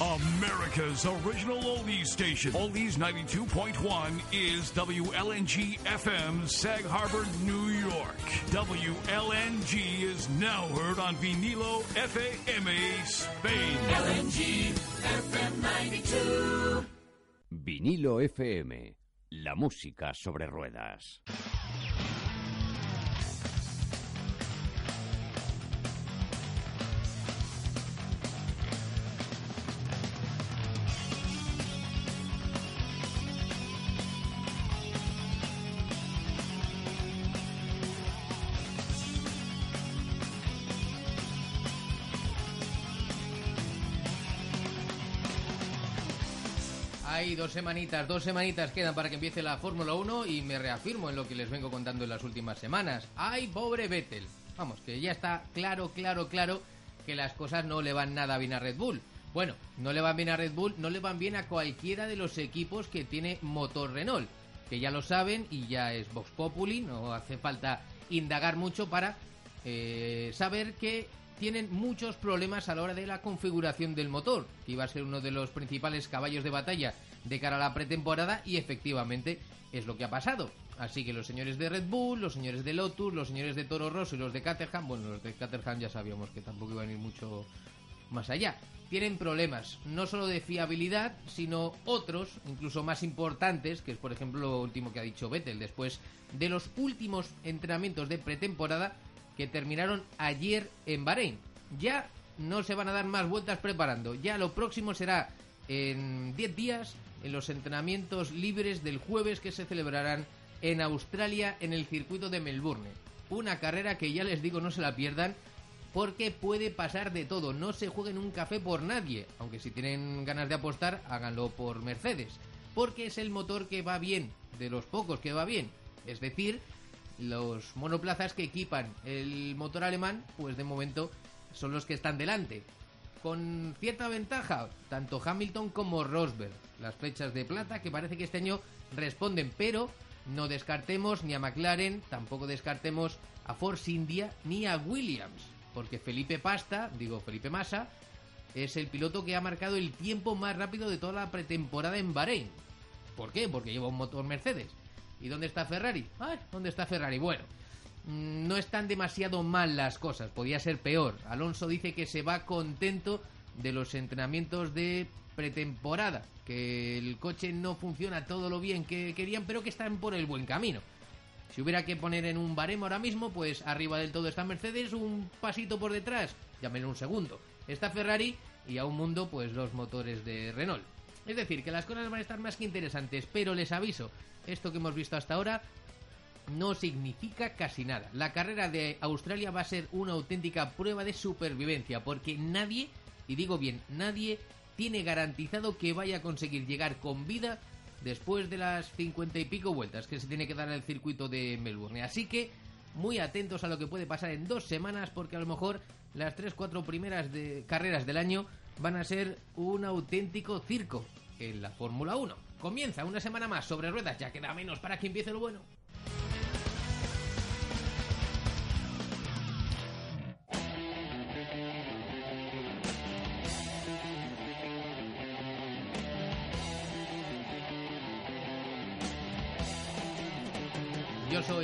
America's original oldies station. Oldies 92.1 is WLNG FM, Sag Harbor, New York. WLNG is now heard on Vinilo FAMA, Spain. LNG FM 92. Vinilo FM, la música sobre ruedas. Dos semanitas, dos semanitas quedan para que empiece la Fórmula 1 y me reafirmo en lo que les vengo contando en las últimas semanas. ¡Ay, pobre Vettel! Vamos, que ya está claro, claro, claro que las cosas no le van nada bien a Red Bull. Bueno, no le van bien a Red Bull, no le van bien a cualquiera de los equipos que tiene motor Renault, que ya lo saben y ya es Vox Populi, no hace falta indagar mucho para eh, saber que tienen muchos problemas a la hora de la configuración del motor, que iba a ser uno de los principales caballos de batalla de cara a la pretemporada y efectivamente es lo que ha pasado. Así que los señores de Red Bull, los señores de Lotus, los señores de Toro Rosso y los de Caterham, bueno, los de Caterham ya sabíamos que tampoco iban a ir mucho más allá. Tienen problemas, no solo de fiabilidad, sino otros, incluso más importantes, que es por ejemplo lo último que ha dicho Vettel, después de los últimos entrenamientos de pretemporada que terminaron ayer en Bahrein. Ya no se van a dar más vueltas preparando, ya lo próximo será en 10 días en los entrenamientos libres del jueves que se celebrarán en Australia en el circuito de Melbourne. Una carrera que ya les digo no se la pierdan porque puede pasar de todo. No se jueguen un café por nadie, aunque si tienen ganas de apostar, háganlo por Mercedes, porque es el motor que va bien, de los pocos que va bien. Es decir, los monoplazas que equipan el motor alemán, pues de momento son los que están delante con cierta ventaja, tanto Hamilton como Rosberg. Las flechas de plata que parece que este año responden, pero no descartemos ni a McLaren, tampoco descartemos a Force India ni a Williams, porque Felipe Pasta, digo Felipe Massa, es el piloto que ha marcado el tiempo más rápido de toda la pretemporada en Bahrein. ¿Por qué? Porque lleva un motor Mercedes. ¿Y dónde está Ferrari? Ay, ¿dónde está Ferrari? Bueno, no están demasiado mal las cosas, podía ser peor. Alonso dice que se va contento de los entrenamientos de pretemporada, que el coche no funciona todo lo bien que querían, pero que están por el buen camino. Si hubiera que poner en un baremo ahora mismo, pues arriba del todo está Mercedes, un pasito por detrás, llámenle un segundo. Está Ferrari y a un mundo, pues los motores de Renault. Es decir, que las cosas van a estar más que interesantes, pero les aviso, esto que hemos visto hasta ahora no significa casi nada. La carrera de Australia va a ser una auténtica prueba de supervivencia, porque nadie, y digo bien, nadie tiene garantizado que vaya a conseguir llegar con vida después de las cincuenta y pico vueltas que se tiene que dar en el circuito de Melbourne. Así que muy atentos a lo que puede pasar en dos semanas, porque a lo mejor las tres, cuatro primeras de carreras del año van a ser un auténtico circo en la Fórmula 1. Comienza una semana más sobre ruedas, ya queda menos para que empiece lo bueno.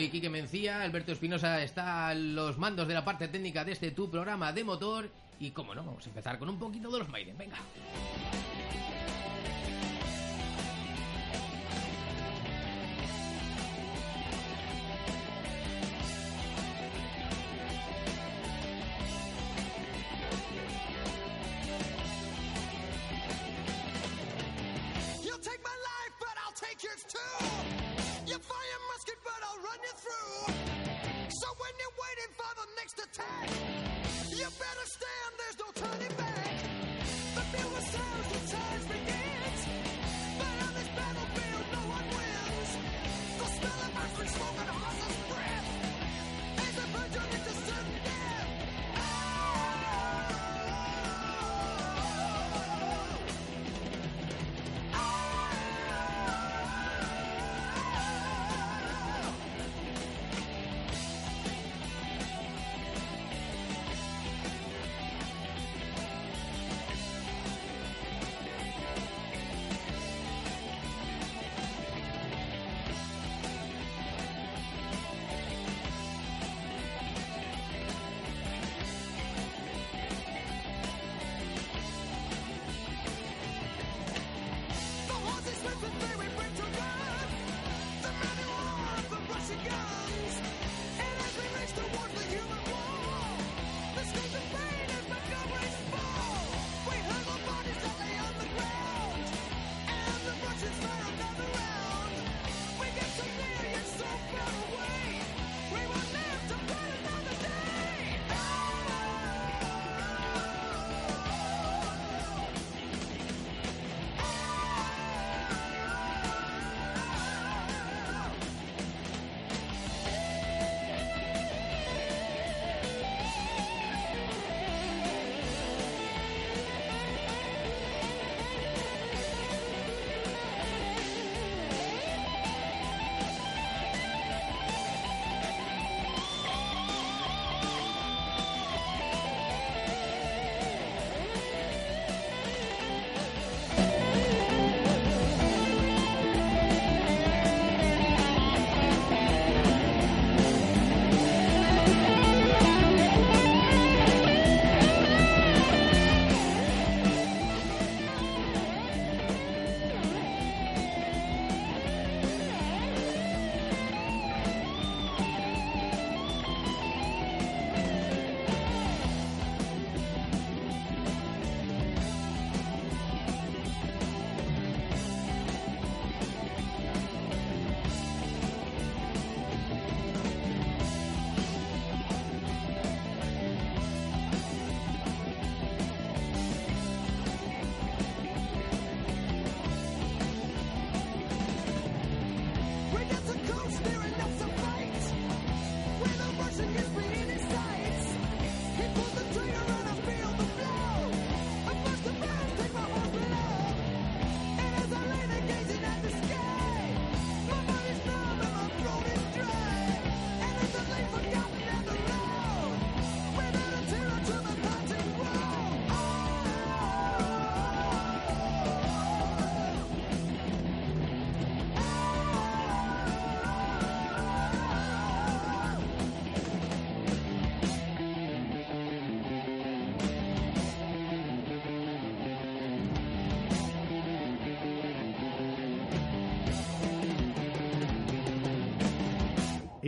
Soy Quique Mencía, Alberto Espinosa está a los mandos de la parte técnica de este tu programa de motor y como no, vamos a empezar con un poquito de los Maiden, venga.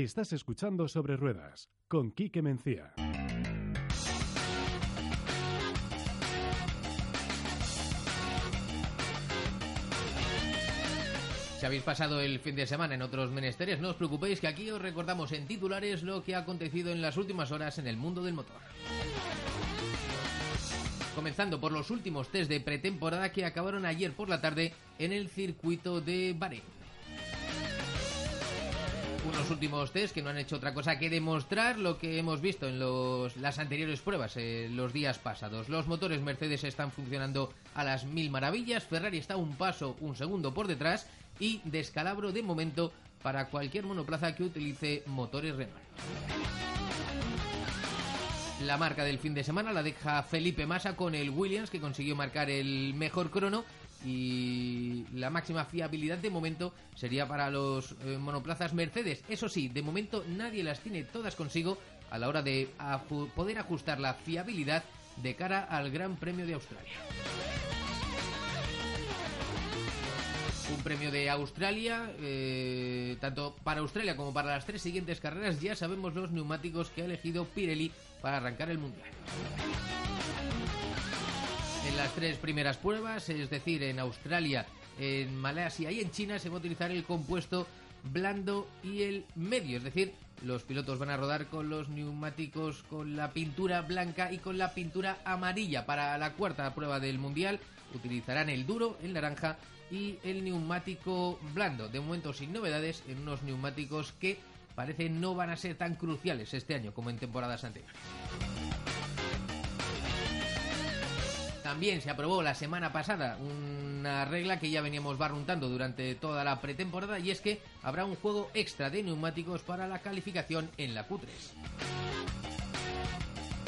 Estás escuchando Sobre Ruedas con Quique Mencía. Si habéis pasado el fin de semana en otros menesteres, no os preocupéis que aquí os recordamos en titulares lo que ha acontecido en las últimas horas en el mundo del motor. Comenzando por los últimos test de pretemporada que acabaron ayer por la tarde en el circuito de Bahrein. Unos últimos test que no han hecho otra cosa que demostrar lo que hemos visto en los- las anteriores pruebas, eh, los días pasados. Los motores Mercedes están funcionando a las mil maravillas, Ferrari está un paso, un segundo por detrás y descalabro de momento para cualquier monoplaza que utilice motores Renault. La marca del fin de semana la deja Felipe Massa con el Williams que consiguió marcar el mejor crono y la máxima fiabilidad de momento sería para los eh, monoplazas Mercedes. Eso sí, de momento nadie las tiene todas consigo a la hora de poder ajustar la fiabilidad de cara al Gran Premio de Australia. Un premio de Australia, eh, tanto para Australia como para las tres siguientes carreras, ya sabemos los neumáticos que ha elegido Pirelli para arrancar el Mundial. En las tres primeras pruebas, es decir, en Australia, en Malasia y en China, se va a utilizar el compuesto blando y el medio, es decir, los pilotos van a rodar con los neumáticos con la pintura blanca y con la pintura amarilla. Para la cuarta prueba del Mundial utilizarán el duro, el naranja y el neumático blando. De momento sin novedades en unos neumáticos que parece no van a ser tan cruciales este año como en temporadas anteriores. También se aprobó la semana pasada una regla que ya veníamos barruntando durante toda la pretemporada y es que habrá un juego extra de neumáticos para la calificación en la Q3.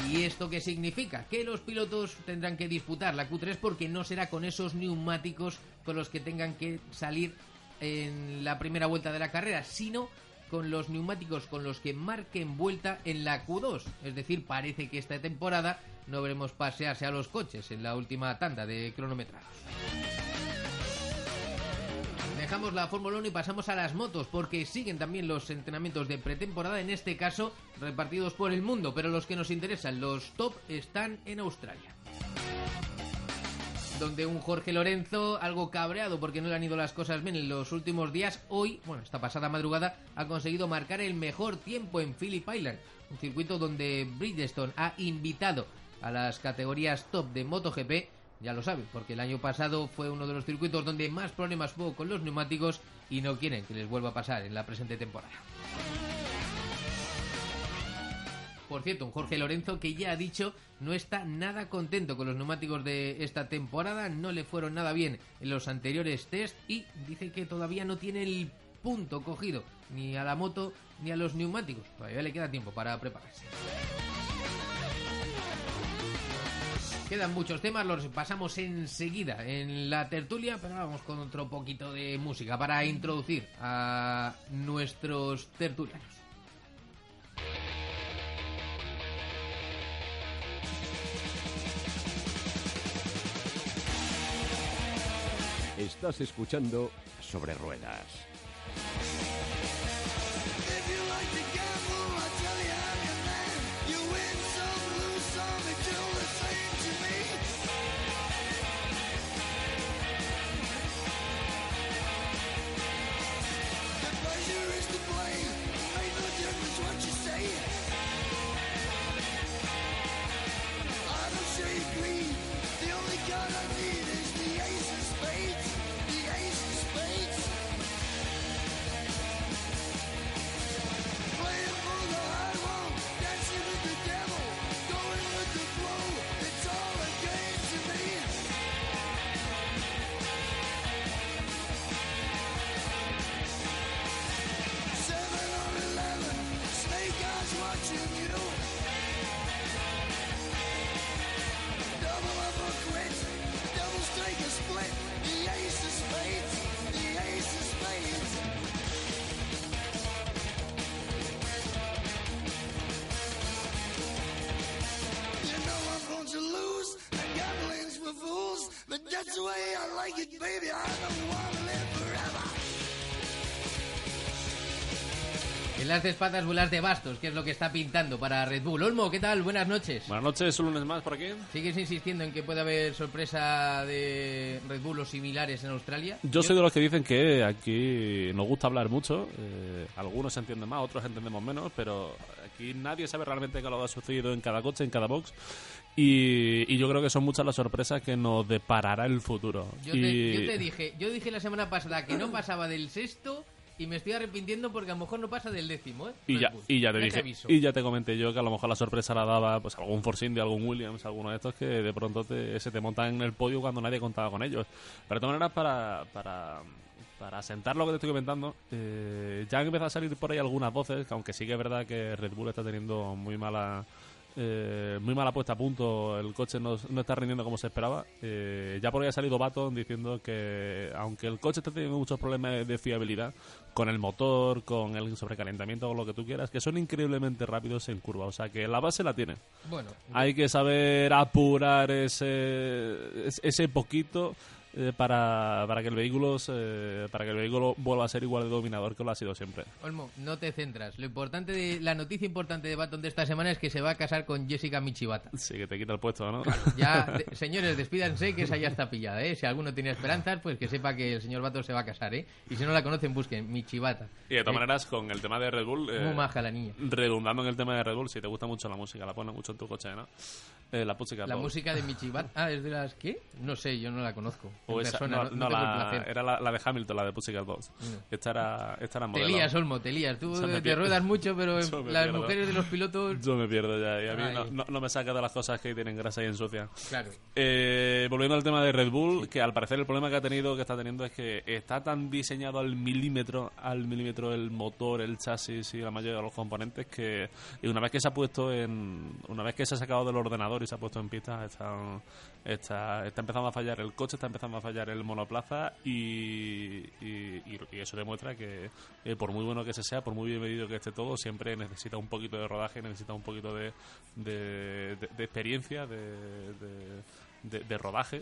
¿Y esto qué significa? Que los pilotos tendrán que disputar la Q3 porque no será con esos neumáticos con los que tengan que salir en la primera vuelta de la carrera, sino con los neumáticos con los que marquen vuelta en la Q2. Es decir, parece que esta temporada no veremos pasearse a los coches en la última tanda de cronometrados. Dejamos la Fórmula 1 y pasamos a las motos, porque siguen también los entrenamientos de pretemporada, en este caso repartidos por el mundo, pero los que nos interesan, los top, están en Australia. Donde un Jorge Lorenzo, algo cabreado porque no le han ido las cosas bien en los últimos días, hoy, bueno, esta pasada madrugada, ha conseguido marcar el mejor tiempo en Phillip Island, un circuito donde Bridgestone ha invitado a las categorías top de MotoGP ya lo saben, porque el año pasado fue uno de los circuitos donde más problemas hubo con los neumáticos y no quieren que les vuelva a pasar en la presente temporada. Por cierto, un Jorge Lorenzo que ya ha dicho no está nada contento con los neumáticos de esta temporada, no le fueron nada bien en los anteriores test y dice que todavía no tiene el punto cogido ni a la moto ni a los neumáticos. Todavía le queda tiempo para prepararse. Quedan muchos temas, los pasamos enseguida en la tertulia, pero vamos con otro poquito de música para introducir a nuestros tertulianos. Estás escuchando Sobre Ruedas. But that's the way I like it, baby. I don't want to live forever. En las espadas vuelas de bastos, que es lo que está pintando para Red Bull. Olmo, ¿qué tal? Buenas noches. Buenas noches, un lunes más por aquí. ¿Sigues insistiendo en que puede haber sorpresa de Red Bull o similares en Australia? Yo soy de los que dicen que aquí nos gusta hablar mucho. eh, algunos entienden más, otros entendemos menos, pero aquí nadie sabe realmente qué es lo que ha sucedido en cada coche, en cada box. Y, y yo creo que son muchas las sorpresas que nos deparará el futuro. Yo, te, yo te dije, yo dije la semana pasada que no pasaba del sexto y me estoy arrepintiendo porque a lo mejor no pasa del décimo, ¿eh? Y ya, y ya te dije, y ya te comenté yo que a lo mejor la sorpresa la daba pues algún Force India, algún Williams, alguno de estos que de pronto te- se te montan en el podio cuando nadie contaba con ellos. Pero de todas maneras, para, para, para asentar lo que te estoy comentando, eh, ya han empezado a salir por ahí algunas voces, que aunque sí que es verdad que Red Bull está teniendo muy mala eh, muy mala puesta a punto, el coche no, no está rindiendo como se esperaba. Eh, ya por ahí ha salido Baton diciendo que aunque el coche está teniendo muchos problemas de fiabilidad con el motor, con el sobrecalentamiento, con lo que tú quieras, que son increíblemente rápidos en curva. O sea que la base la tiene. Bueno, Hay que saber apurar ese, es- ese poquito eh, para, para que el vehículo para que el vehículo vuelva a ser igual de dominador que lo ha sido siempre. Olmo, no te centras. Lo importante de la noticia importante de Baton de esta semana es que se va a casar con Jessica Michibata. Sí, que te quita el puesto, ¿no? Ya, de- señores, despídanse que esa ya está pillada, ¿eh? Si alguno tiene esperanzas, pues que sepa que el señor Baton se va a casar, ¿eh? Y si no la conocen, busquen Michibata. Y de todas Eh, maneras, con el tema de Red Bull... eh, Muy maja la niña. redundando en el tema de Red Bull, si te gusta mucho la música, la pones mucho en tu coche, ¿no? Eh, la Pussycat La música de Michibat. Ah, ¿es de las qué? No sé, yo no la conozco. O esa- persona, no, no, no, el la- era la, la de Hamilton, la de Pussycat Dolls. Mm. Esta era, esta era Te modelo. lías, Olmo, te lías. Tú me te ruedas mucho, pero las pierdo. mujeres de los pilotos... Yo me pierdo ya, y a mí no- no me saca de las cosas que tienen grasa y ensucian. Claro. Eh, volviendo al tema de Red Bull, que al parecer el problema que ha tenido, que está teniendo, es que está tan diseñado al milímetro, al milímetro el motor, el chasis y la mayoría de los componentes que y una vez que se ha puesto en, una vez que se ha sacado del ordenador y se ha puesto en pista, está, está, está empezando a fallar el coche, está empezando a fallar el monoplaza y, y, y- eso demuestra que eh, por muy bueno que se sea, por muy bien medido que esté todo, siempre necesita un poquito de rodaje, necesita un poquito de, de, de- de experiencia, de, de- de, rodaje eh,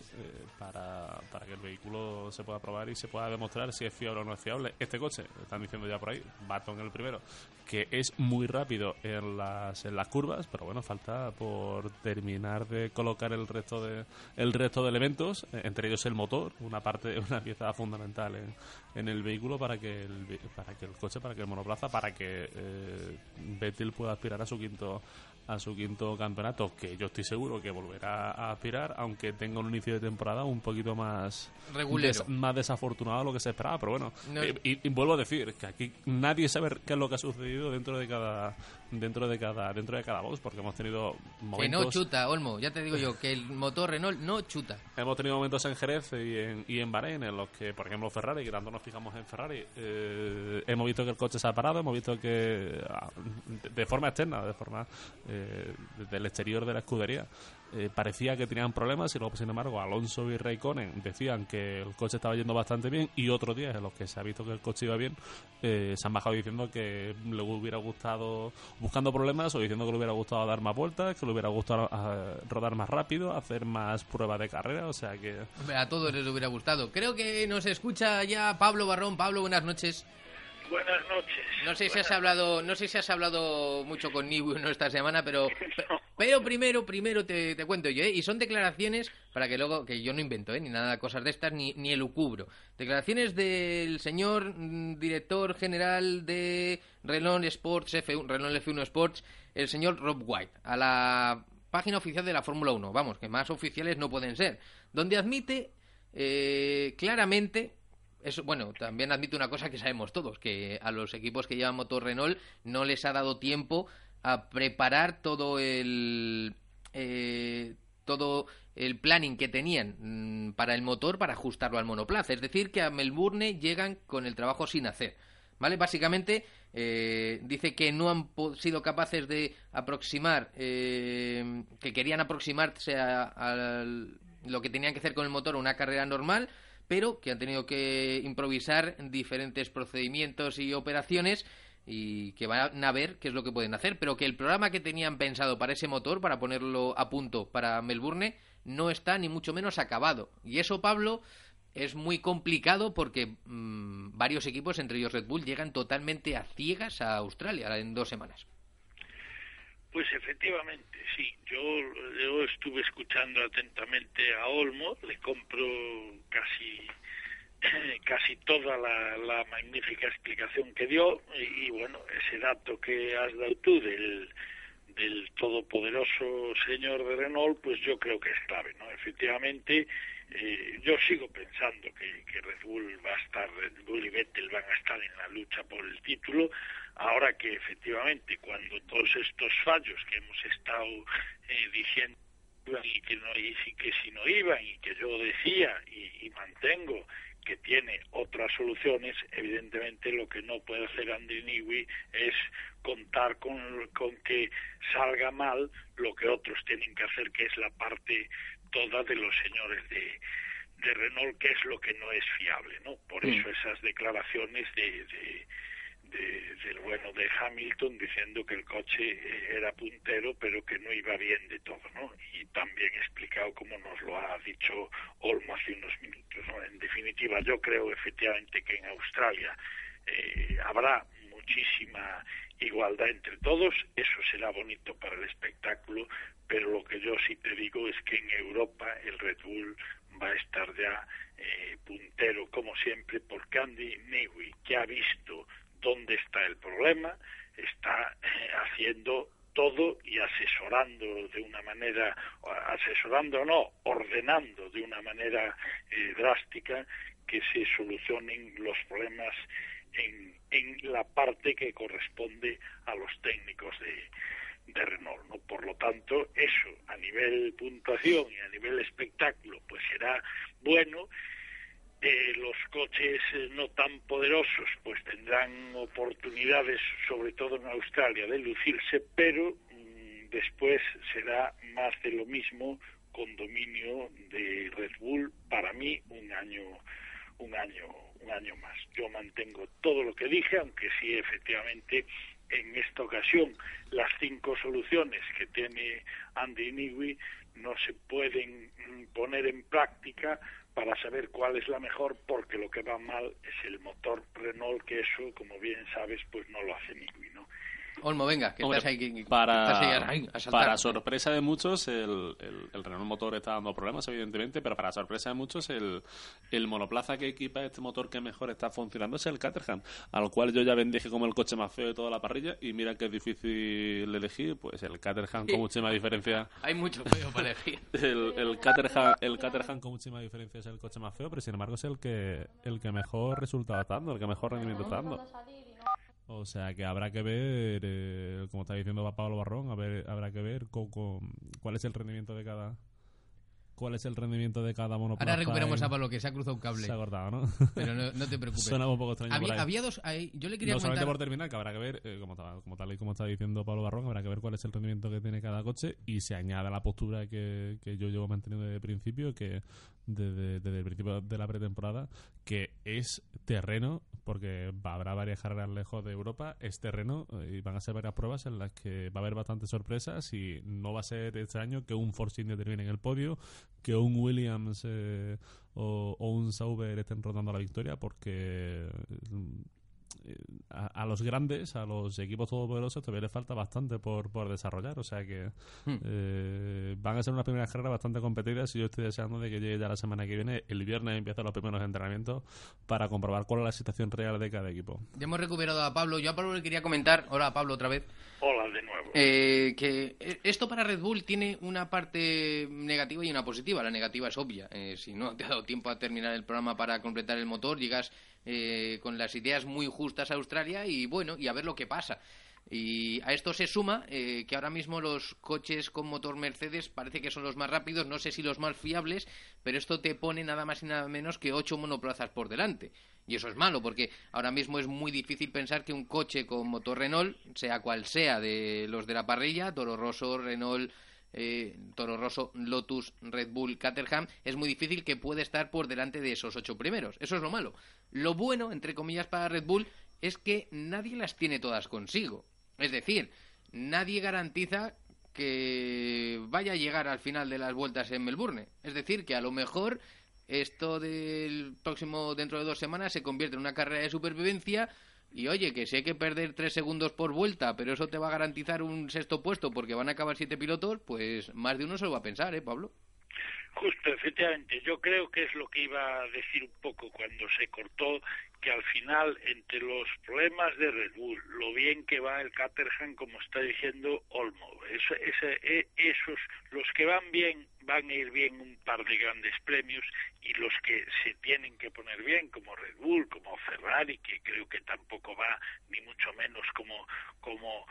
para, para que el vehículo se pueda probar y se pueda demostrar si es fiable o no es fiable. Este coche, están diciendo ya por ahí, Baton el primero, que es muy rápido en las, en las curvas, pero bueno, falta por terminar de colocar el resto de el resto de elementos, eh, entre ellos el motor, una parte, una pieza fundamental en, en el vehículo para que el, para que el coche, para que el monoplaza, para que eh, Vettel pueda aspirar a su quinto a su quinto campeonato, que yo estoy seguro que volverá a aspirar, aunque tenga un inicio de temporada un poquito más des- más desafortunado de lo que se esperaba, pero bueno, No- eh, y, y vuelvo a decir que aquí nadie sabe qué es lo que ha sucedido dentro de cada dentro de cada dentro de cada box, porque hemos tenido Que no momentos chuta, Olmo. Ya te digo yo, que el motor Renault no chuta. Hemos tenido momentos en Jerez y en, y en Bahrein en los que, por ejemplo, Ferrari, que tanto nos fijamos en Ferrari, eh, hemos visto que el coche se ha parado, hemos visto que ah, de, forma externa, de forma eh, desde el exterior de la escudería, eh, parecía que tenían problemas y luego, sin embargo, Alonso y Raikkonen decían que el coche estaba yendo bastante bien y otros días en los que se ha visto que el coche iba bien, eh, se han bajado diciendo que le hubiera gustado, buscando problemas o diciendo que le hubiera gustado dar más vueltas, que le hubiera gustado ah, rodar más rápido, hacer más pruebas de carrera, o sea que... A todos les hubiera gustado. Creo que nos escucha ya Pablo Barrón. Pablo, buenas noches. Buenas noches. No sé si Buenas- has hablado, no sé si has hablado mucho con Nibu ¿no? esta semana, pero No. pero primero, primero te, te cuento yo, ¿eh? y son declaraciones para que luego que yo no invento, ¿eh? ni nada cosas de estas ni ni elucubro. Declaraciones del señor mm, director general de Renault Sports F1, Renault F1 Sports, el señor Rob White, a la página oficial de la Fórmula 1, vamos, que más oficiales no pueden ser, donde admite eh, claramente eso, bueno, también admite una cosa que sabemos todos, que a los equipos que llevan motor Renault no les ha dado tiempo a preparar todo el eh, todo el planning que tenían mm, para el motor para ajustarlo al monoplaza. Es decir, que a Melbourne llegan con el trabajo sin hacer. ¿Vale? Básicamente eh, dice que no han sido capaces de aproximar, eh, que querían aproximarse a, a lo que tenían que hacer con el motor a una carrera normal, pero que han tenido que improvisar diferentes procedimientos y operaciones y que van a ver qué es lo que pueden hacer, pero que el programa que tenían pensado para ese motor, para ponerlo a punto para Melbourne, no está ni mucho menos acabado. Y eso, Pablo, es muy complicado porque mm, varios equipos, entre ellos Red Bull, llegan totalmente a ciegas a Australia en dos semanas. Pues efectivamente, sí. Yo, yo estuve escuchando atentamente a Olmo, le compro casi casi toda la, magnífica explicación que dio y, y, bueno, ese dato que has dado tú del, del todopoderoso señor de Renault, pues yo creo que es clave, ¿no? Efectivamente, eh, yo sigo pensando que, que Red Bull va a estar, Red Bull y Vettel van a estar en la lucha por el título, ahora que efectivamente cuando todos estos fallos que hemos estado eh, diciendo iban y que no y que si no iban y que yo decía y, y mantengo que tiene otras soluciones, evidentemente lo que no puede hacer Newey es contar con, con que salga mal lo que otros tienen que hacer, que es la parte toda de los señores de, de Renault, que es lo que no es fiable, ¿no? Por eso esas declaraciones de, de, de- del bueno de Hamilton diciendo que el coche eh, era puntero pero que no iba bien de todo, ¿no? Y también explicado como nos lo ha dicho Olmo hace unos minutos, ¿no? En definitiva, yo creo efectivamente que en Australia eh, habrá muchísima igualdad entre todos, eso será bonito para el espectáculo, pero lo que yo sí te digo es que en Europa el Red Bull va a estar ya eh, puntero como siempre porque Andy Newey que ha visto dónde está el problema está eh, haciendo todo y asesorando de una manera, o asesorando no, ordenando de una manera eh, drástica que se solucionen los problemas en, en la parte que corresponde a los técnicos de, de Renault. ¿no? Por lo tanto, eso a nivel puntuación y a nivel espectáculo, pues será bueno. Eh, los coches eh, no tan poderosos pues tendrán oportunidades, sobre todo en Australia, de lucirse, pero mm, después será más de lo mismo con dominio de Red Bull para mí un año un año un año más. Yo mantengo todo lo que dije, aunque sí efectivamente en esta ocasión las cinco soluciones que tiene Andy Newey no se pueden mm, poner en práctica para saber cuál es la mejor porque lo que va mal es el motor Renault que eso como bien sabes pues no lo hace Newey ¿no? Olmo, venga, que Hombre, estás ahí. que- para, estás ahí a- ay, a saltar. para sorpresa de muchos, el, el, el Renault motor está dando problemas, evidentemente, pero para sorpresa de muchos, el, el monoplaza que equipa este motor que mejor está funcionando es el Caterham, al cual yo ya bendije como el coche más feo de toda la parrilla, y mira que es difícil elegir, pues el Caterham con muchísima diferencia. Hay mucho feo para elegir. El, el, Caterham, el Caterham con muchísima diferencia es el coche más feo, pero sin embargo es el que, el que mejor resultado está dando, el que mejor rendimiento está dando. O sea que habrá que ver, eh, como está diciendo Pablo Barrón, a ver, habrá que ver co- co- cuál es el rendimiento de cada cuál es el rendimiento de cada monoplaza. Ahora recuperamos en- a Pablo, que se ha cruzado un cable. Se ha cortado, ¿no? Pero no, no te preocupes. Suena un poco extraño por había, ahí. había dos. ahí- yo le quería no solamente comentar. por terminar, que habrá que ver, eh, como, como tal y como está diciendo Pablo Barrón, habrá que ver cuál es el rendimiento que tiene cada coche y se añade a la postura que, que yo llevo manteniendo desde el principio, que desde, desde el principio de la pretemporada, que es terreno, porque habrá varias carreras lejos de Europa, es terreno eh, y van a ser varias pruebas en las que va a haber bastantes sorpresas y no va a ser este año que un Force India termine en el podio, que un Williams eh, o, o un Sauber estén rotando la victoria, porque eh, a, a los grandes, a los equipos todopoderosos, todavía les falta bastante por, por desarrollar. O sea que Hmm. eh, van a ser unas primeras carreras bastante competidas y yo estoy deseando de que llegue ya la semana que viene. El viernes empiezan los primeros entrenamientos para comprobar cuál es la situación real de cada equipo. Ya hemos recuperado a Pablo. Yo a Pablo le quería comentar. Hola, Pablo, otra vez. Hola de nuevo. Eh, que eh, esto para Red Bull tiene una parte negativa y una positiva. La negativa es obvia. Eh, si no te ha dado tiempo a terminar el programa para completar el motor, llegas eh, con las ideas muy justas a Australia y bueno, y a ver lo que pasa. Y a esto se suma eh, que ahora mismo los coches con motor Mercedes parece que son los más rápidos, no sé si los más fiables, pero esto te pone nada más y nada menos que ocho monoplazas por delante. Y eso es malo, porque ahora mismo es muy difícil pensar que un coche con motor Renault, sea cual sea de los de la parrilla, Toro Rosso, Renault, eh, Toro Rosso, Lotus, Red Bull, Caterham, es muy difícil que pueda estar por delante de esos ocho primeros. Eso es lo malo. Lo bueno, entre comillas, para Red Bull es que nadie las tiene todas consigo. Es decir, nadie garantiza que vaya a llegar al final de las vueltas en Melbourne. Es decir, que a lo mejor esto del próximo, dentro de dos semanas, se convierte en una carrera de supervivencia. Y oye, que sé que perder tres segundos por vuelta, pero eso te va a garantizar un sexto puesto porque van a acabar siete pilotos, pues más de uno se lo va a pensar, ¿eh, Pablo? Justo, efectivamente. Yo creo que es lo que iba a decir un poco cuando se cortó, que al final, entre los problemas de Red Bull, lo bien que va el Caterham, como está diciendo Olmo, eso, ese- e- esos, los que van bien, van a ir bien un par de grandes premios, y los que se tienen que poner bien, como Red Bull, como Ferrari, que creo que tampoco va, ni mucho menos como, como,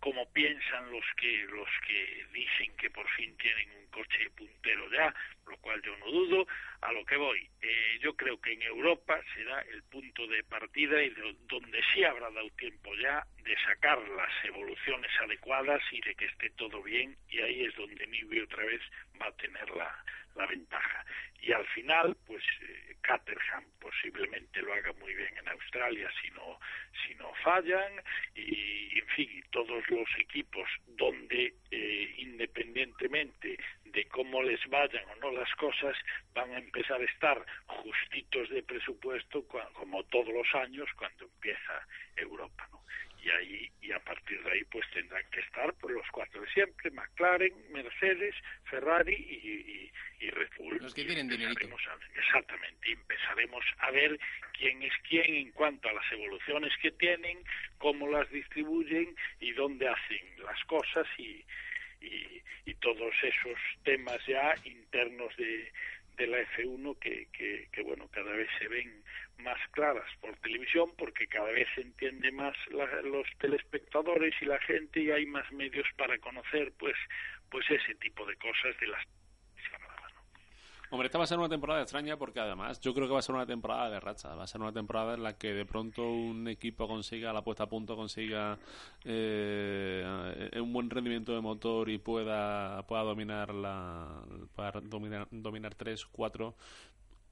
como piensan los que, los que dicen que por fin tienen un coche puntero ya, lo cual yo no dudo. A lo que voy, eh, yo creo que en Europa será el punto de partida y de- donde sí habrá dado tiempo ya de sacar las evoluciones adecuadas y de que esté todo bien, y ahí es donde Newey otra vez va a tener la, la ventaja. Y al final, pues eh, Caterham posiblemente lo haga muy bien en Australia si no, si no fallan, y en fin, todos los equipos donde eh, independientemente de cómo les vayan o no las cosas, van a empezar a estar justitos de presupuesto como todos los años cuando empieza Europa, ¿no? Y ahí y a partir de ahí pues tendrán que estar pues los cuatro de siempre, McLaren, Mercedes, Ferrari y, y- y Red Bull. Los que tienen dinerito. exactamente, y empezaremos a ver quién es quién en cuanto a las evoluciones que tienen, cómo las distribuyen y dónde hacen las cosas y, y, y todos esos temas ya internos de, de la F1 que, que, que, bueno cada vez se ven más claras por televisión porque cada vez se entiende más la- los telespectadores y la gente y hay más medios para conocer pues pues ese tipo de cosas de las que se hablaba, ¿no? Hombre, esta va a ser una temporada extraña porque además yo creo que va a ser una temporada de racha. Va a ser una temporada en la que de pronto un equipo consiga la puesta a punto, consiga eh, un buen rendimiento de motor y pueda, pueda dominar la pueda dominar, dominar tres, cuatro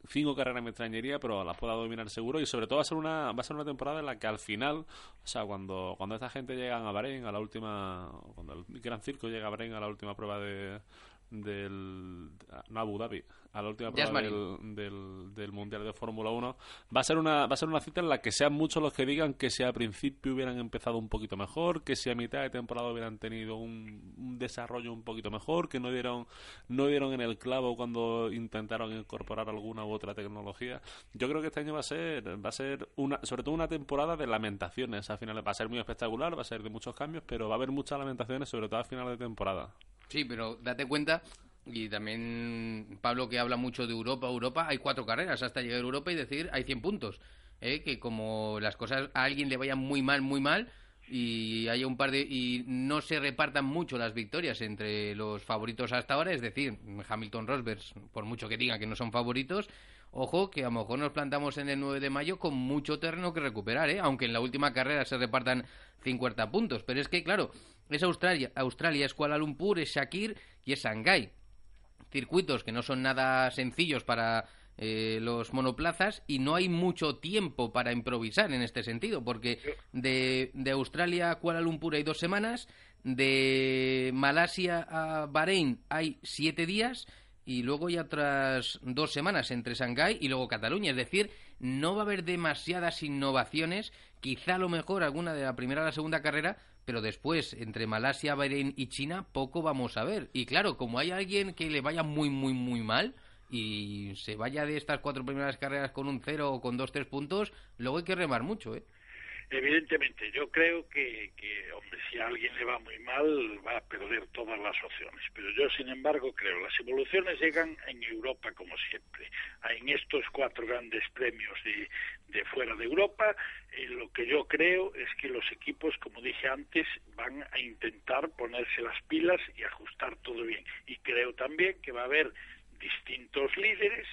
cinco carreras me extrañaría, pero las pueda dominar seguro y sobre todo va a ser una va a ser una temporada en la que al final, o sea, cuando cuando esta gente llega a Bahrein a la última cuando el Gran Circo llega a Bahrein a la última prueba de del no Abu Dhabi a la última prueba del, del, del mundial de Fórmula 1 va a ser una va a ser una cita en la que sean muchos los que digan que si al principio hubieran empezado un poquito mejor que si a mitad de temporada hubieran tenido un, un desarrollo un poquito mejor que no dieron no dieron en el clavo cuando intentaron incorporar alguna u otra tecnología. Yo creo que este año va a ser va a ser una sobre todo una temporada de lamentaciones. Al final va a ser muy espectacular va a ser de muchos cambios pero va a haber muchas lamentaciones sobre todo al final de temporada. Sí, pero date cuenta, y también Pablo que habla mucho de Europa, Europa, hay cuatro carreras hasta llegar a Europa y decir hay 100 puntos. ¿eh? Que como las cosas a alguien le vayan muy mal, muy mal, y haya un par de y no se repartan mucho las victorias entre los favoritos hasta ahora, es decir, Hamilton Rosberg, por mucho que digan que no son favoritos, ojo que a lo mejor nos plantamos en el 9 de mayo con mucho terreno que recuperar, ¿eh? aunque en la última carrera se repartan 50 puntos, pero es que claro, es Australia, Australia es Kuala Lumpur, es Shakir y es Shanghái circuitos que no son nada sencillos para eh, los monoplazas y no hay mucho tiempo para improvisar en este sentido, porque de, de Australia a Kuala Lumpur hay dos semanas, de Malasia a Bahrein hay siete días y luego hay otras dos semanas entre Shanghái y luego Cataluña. Es decir, no va a haber demasiadas innovaciones, quizá a lo mejor alguna de la primera a la segunda carrera, pero después entre Malasia, Bahrein y China poco vamos a ver. Y claro, como hay alguien que le vaya muy, muy, muy mal y se vaya de estas cuatro primeras carreras con un cero o con dos, tres puntos, luego hay que remar mucho, ¿eh? Evidentemente, yo creo que, que, hombre, si a alguien le va muy mal, va a perder todas las opciones. Pero yo, sin embargo, creo las evoluciones llegan en Europa, como siempre. En estos cuatro grandes premios de, fuera de Europa, eh, lo que yo creo es que los equipos, como dije antes, van a intentar ponerse las pilas y ajustar todo bien. Y creo también que va a haber distintos líderes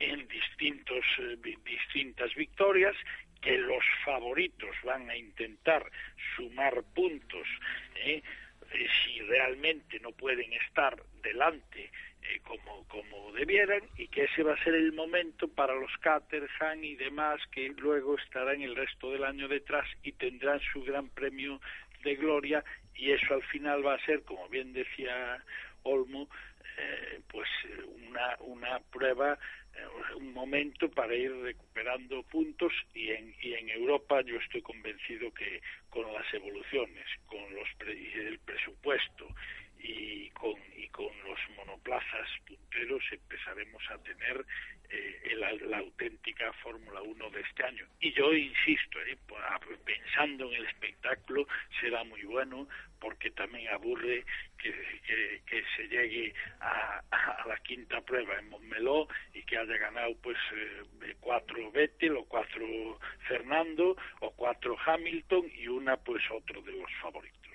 en distintos, eh, distintas victorias que los favoritos van a intentar sumar puntos ¿eh? Eh, si realmente no pueden estar delante eh, como, como debieran y que ese va a ser el momento para los Caterham y demás que luego estarán el resto del año detrás y tendrán su gran premio de gloria y eso al final va a ser, como bien decía Olmo, eh, pues una, una prueba un momento para ir recuperando puntos y en, y en Europa yo estoy convencido que con las evoluciones, con los pre, presupuesto y con, y con los monoplazas punteros empezaremos a tener eh, la, la, auténtica Fórmula 1 de este año. Y yo insisto, eh, pensando en el espectáculo, será muy bueno porque también aburre que, que, que se llegue a, a, la quinta prueba en Montmeló y que haya ganado pues eh, cuatro Vettel o cuatro Fernando o cuatro Hamilton y una pues otro de los favoritos.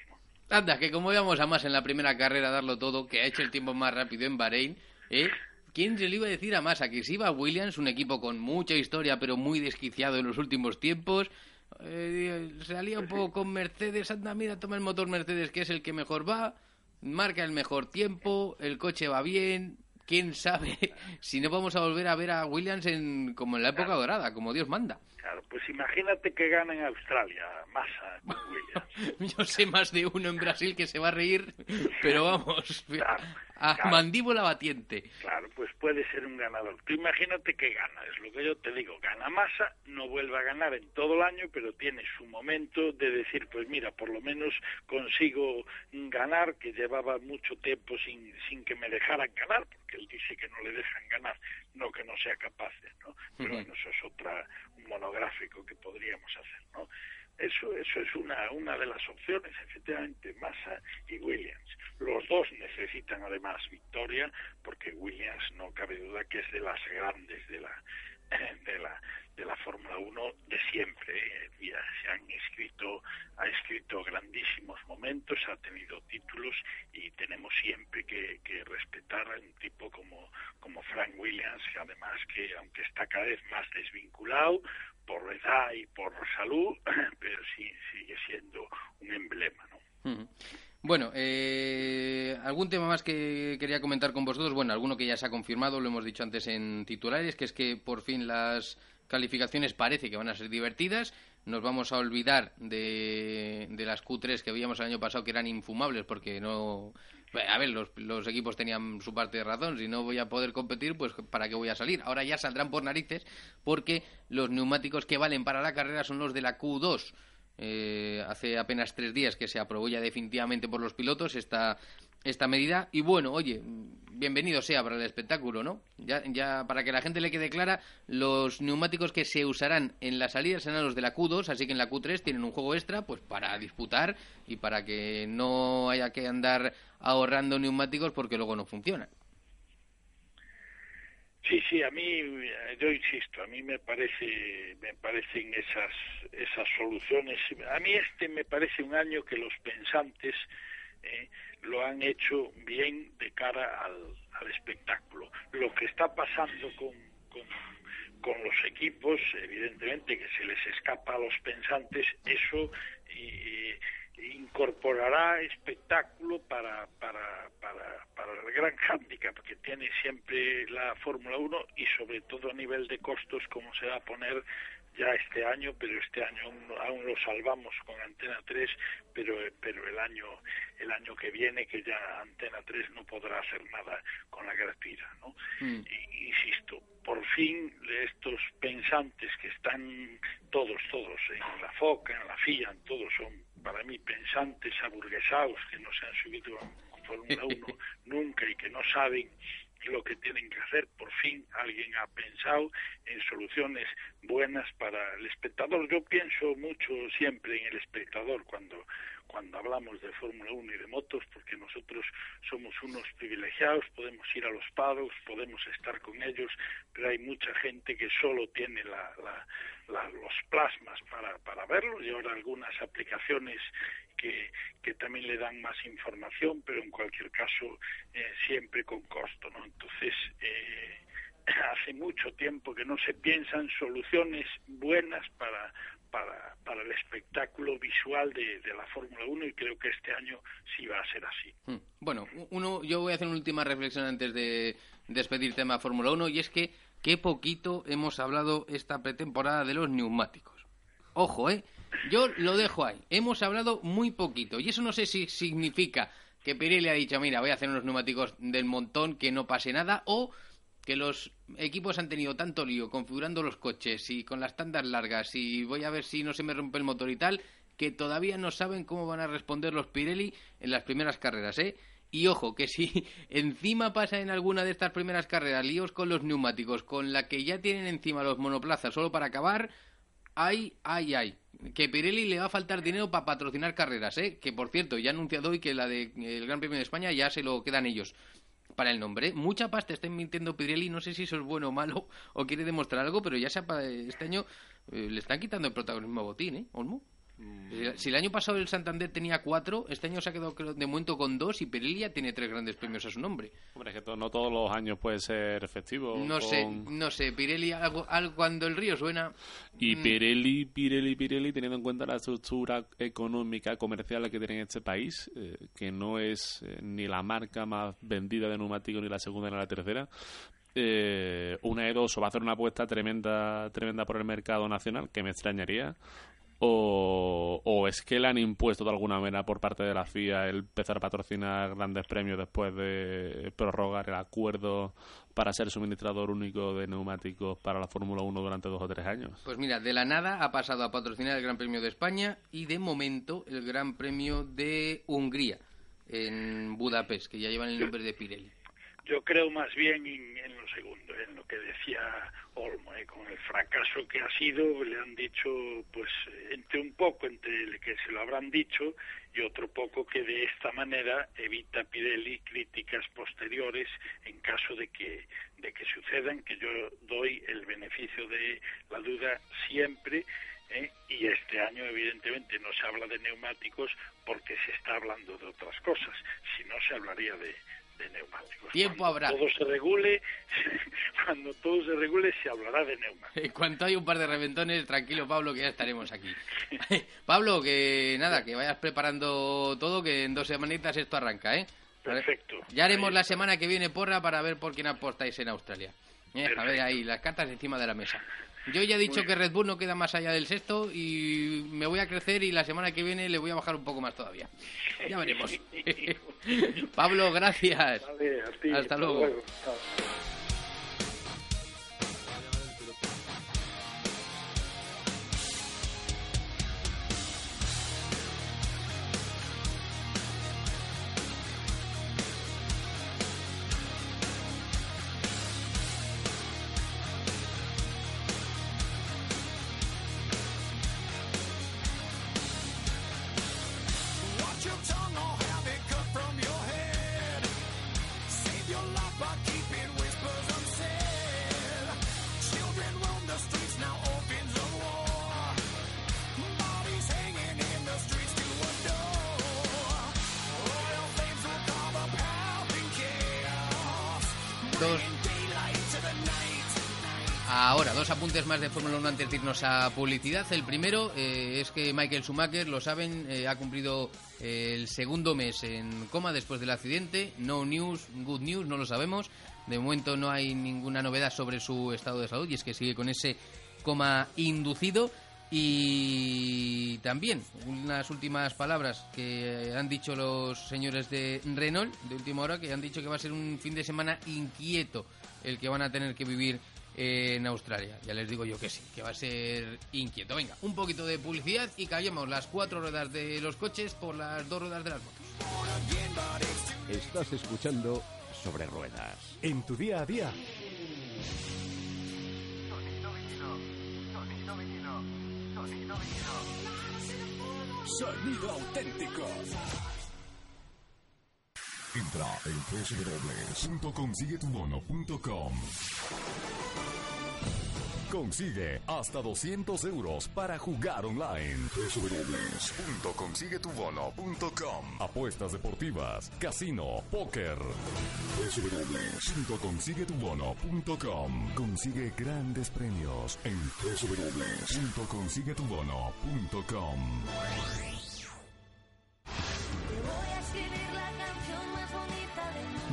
¿no? Anda, que como íbamos a más en la primera carrera a darlo todo, que ha hecho el tiempo más rápido en Bahrein, ¿eh? ¿Quién se le iba a decir a Massa que si iba Williams, un equipo con mucha historia pero muy desquiciado en los últimos tiempos, eh, salía un poco con Mercedes, anda, mira, toma el motor Mercedes que es el que mejor va, marca el mejor tiempo, el coche va bien, quién sabe si no vamos a volver a ver a Williams en como en la época claro. dorada, como Dios manda. Claro, pues imagínate que gana en Australia, Massa. Yo sé más de uno en Brasil que se va a reír, pero vamos, claro, a claro. mandíbula batiente. Claro, pues puede ser un ganador. Tú imagínate que gana, es lo que yo te digo, gana Massa, no vuelve a ganar en todo el año, pero tiene su momento de decir, pues mira, por lo menos consigo ganar, que llevaba mucho tiempo sin, sin que me dejaran ganar, porque él dice que no le dejan ganar, no que no sea capaz ¿no? Pero bueno, eso es otra, un monográfico que podríamos hacer, ¿no? Eso, eso es una, una de las opciones, efectivamente, Massa y Williams. Los dos necesitan además victoria, porque Williams no cabe duda que es de las grandes de la de la de la Fórmula 1 de siempre. Eh, se han escrito, ha escrito grandísimos momentos, ha tenido títulos y tenemos siempre que, que respetar a un tipo como, como Frank Williams, que además que aunque está cada vez más desvinculado por edad y por salud, pero sí sigue siendo un emblema, ¿no? Bueno, eh, algún tema más que quería comentar con vosotros. Bueno, alguno que ya se ha confirmado, lo hemos dicho antes en titulares, que es que por fin las calificaciones parece que van a ser divertidas. Nos vamos a olvidar de, de las Q3 que veíamos el año pasado que eran infumables porque no... A ver, los, los equipos tenían su parte de razón. Si no voy a poder competir, pues ¿para qué voy a salir? Ahora ya saldrán por narices porque los neumáticos que valen para la carrera son los de la Q2. Eh, hace apenas tres días que se aprobó ya definitivamente por los pilotos esta, esta medida. Y bueno, oye, bienvenido sea para el espectáculo, ¿no? Ya, ya para que la gente le quede clara, los neumáticos que se usarán en la salida serán los de la Q2, así que en la Q3 tienen un juego extra pues para disputar y para que no haya que andar ahorrando neumáticos porque luego no funcionan. Sí, sí, a mí, yo insisto, a mí me parece, me parecen esas, esas soluciones. A mí este me parece un año que los pensantes eh, lo han hecho bien de cara al, al espectáculo. Lo que está pasando con, con, los equipos, evidentemente que se les escapa a los pensantes, eso eh, incorporará espectáculo para, para, para, para el gran hándicap que tiene siempre la Fórmula 1 y sobre todo a nivel de costos como se va a poner ya este año, pero este año aún, aún lo salvamos con Antena 3, pero pero el año el año que viene que ya Antena 3 no podrá hacer nada con la gratuita, ¿no? Mm. Insisto, por fin estos pensantes que están todos, todos en la FOCA, en la FIA, todos son para mí pensantes aburguesados que no se han subido a Fórmula 1 nunca y que no saben lo que tienen que hacer. Por fin alguien ha pensado en soluciones buenas para el espectador. Yo pienso mucho siempre en el espectador cuando cuando hablamos de Fórmula 1 y de motos, porque nosotros somos unos privilegiados, podemos ir a los pados, podemos estar con ellos, pero hay mucha gente que solo tiene la, la- la- los plasmas para, para verlos y ahora algunas aplicaciones que, que también le dan más información, pero en cualquier caso eh, siempre con costo, ¿no? Entonces, eh, hace mucho tiempo que no se piensan soluciones buenas para, para, para el espectáculo visual de, de la Fórmula 1 y creo que este año sí va a ser así. Mm. Bueno, uno, yo voy a hacer una última reflexión antes de despedir tema Fórmula 1 y es que qué poquito hemos hablado esta pretemporada de los neumáticos. Ojo, ¿eh? Yo lo dejo ahí. Hemos hablado muy poquito y eso no sé si significa que Pirelli ha dicho, mira, voy a hacer unos neumáticos del montón que no pase nada o que los equipos han tenido tanto lío configurando los coches y con las tandas largas y voy a ver si no se me rompe el motor y tal, que todavía no saben cómo van a responder los Pirelli en las primeras carreras, ¿eh? Y ojo, que si encima pasa en alguna de estas primeras carreras líos con los neumáticos, con la que ya tienen encima los monoplazas solo para acabar, ay, ay, ay. Que Pirelli le va a faltar dinero para patrocinar carreras, ¿eh? Que por cierto, ya ha anunciado hoy que la del Gran Premio de España ya se lo quedan ellos para el nombre. ¿eh? Mucha pasta está mintiendo Pirelli, no sé si eso es bueno o malo o quiere demostrar algo, pero ya sepa, este año eh, le están quitando el protagonismo a Botín, ¿eh? Olmo. Eh, Si el año pasado el Santander tenía cuatro, este año se ha quedado creo, de momento con dos y Pirelli ya tiene tres grandes premios a su nombre. Hombre, es que to- no todos los años puede ser festivo. No sé, no sé, Pirelli algo, algo- cuando el río suena... Y Mm. Pirelli, Pirelli, Pirelli, teniendo en cuenta la estructura económica, comercial que tiene en este país, eh, que no es eh, ni la marca más vendida de neumáticos, ni la segunda ni la tercera, eh, una de dos, o va a hacer una apuesta tremenda, tremenda por el mercado nacional, que me extrañaría, o, o es que le han impuesto de alguna manera por parte de la FIA el empezar a patrocinar grandes premios después de prorrogar el acuerdo para ser suministrador único de neumáticos para la Fórmula 1 durante dos o tres años. Pues mira, de la nada ha pasado a patrocinar el Gran Premio de España y de momento el Gran Premio de Hungría en Budapest, que ya llevan el nombre de Pirelli. Yo creo más bien en, en lo segundo, en lo que decía Olmo, ¿eh? con el fracaso que ha sido, le han dicho, pues, entre un poco, entre el que se lo habrán dicho y otro poco que de esta manera evita Pirelli críticas posteriores en caso de que, de que sucedan, que yo doy el beneficio de la duda siempre, ¿eh? y este año evidentemente no se habla de neumáticos porque se está hablando de otras cosas, si no se hablaría de, de neumáticos. Tiempo Cuando habrá. Todo se regule, cuando todo se regule se hablará de neumáticos. En cuanto hay un par de reventones, tranquilo Pablo, que ya estaremos aquí. Pablo, que nada, que vayas preparando todo, que en dos semanitas esto arranca, ¿eh? Perfecto. Ya haremos la semana que viene porra para ver por quién apostáis en Australia. ¿eh? A ver ahí, las cartas encima de la mesa. Yo ya he dicho que Red Bull no queda más allá del sexto y me voy a crecer y la semana que viene le voy a bajar un poco más todavía. Ya veremos. Pablo, gracias. Vale, ti, Hasta luego. Antes de irnos a publicidad. El primero eh, es que Michael Schumacher, lo saben, eh, ha cumplido eh, el segundo mes en coma después del accidente. No news, good news, no lo sabemos. De momento no hay ninguna novedad sobre su estado de salud y es que sigue con ese coma inducido. Y también unas últimas palabras que han dicho los señores de Renault de última hora, que han dicho que va a ser un fin de semana inquieto el que van a tener que vivir en Australia. Ya les digo yo que sí, que va a ser inquieto. Venga, un poquito de publicidad y callemos las cuatro ruedas de los coches por las dos ruedas de las motos. Estás escuchando Sobre Ruedas. En tu día a día, Sonido auténtico. Entra en www.consiguetubono.com. Consigue hasta 200 euros para jugar online. www.consiguetubono.com. Apuestas deportivas, casino, póker. www.consiguetubono.com. Consigue grandes premios en www.consiguetubono.com.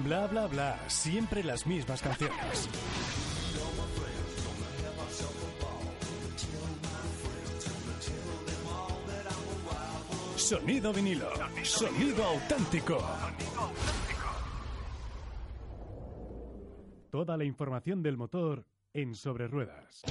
bla bla bla, siempre las mismas canciones. Sonido vinilo, sonido auténtico. Toda la información del motor en Sobre Ruedas.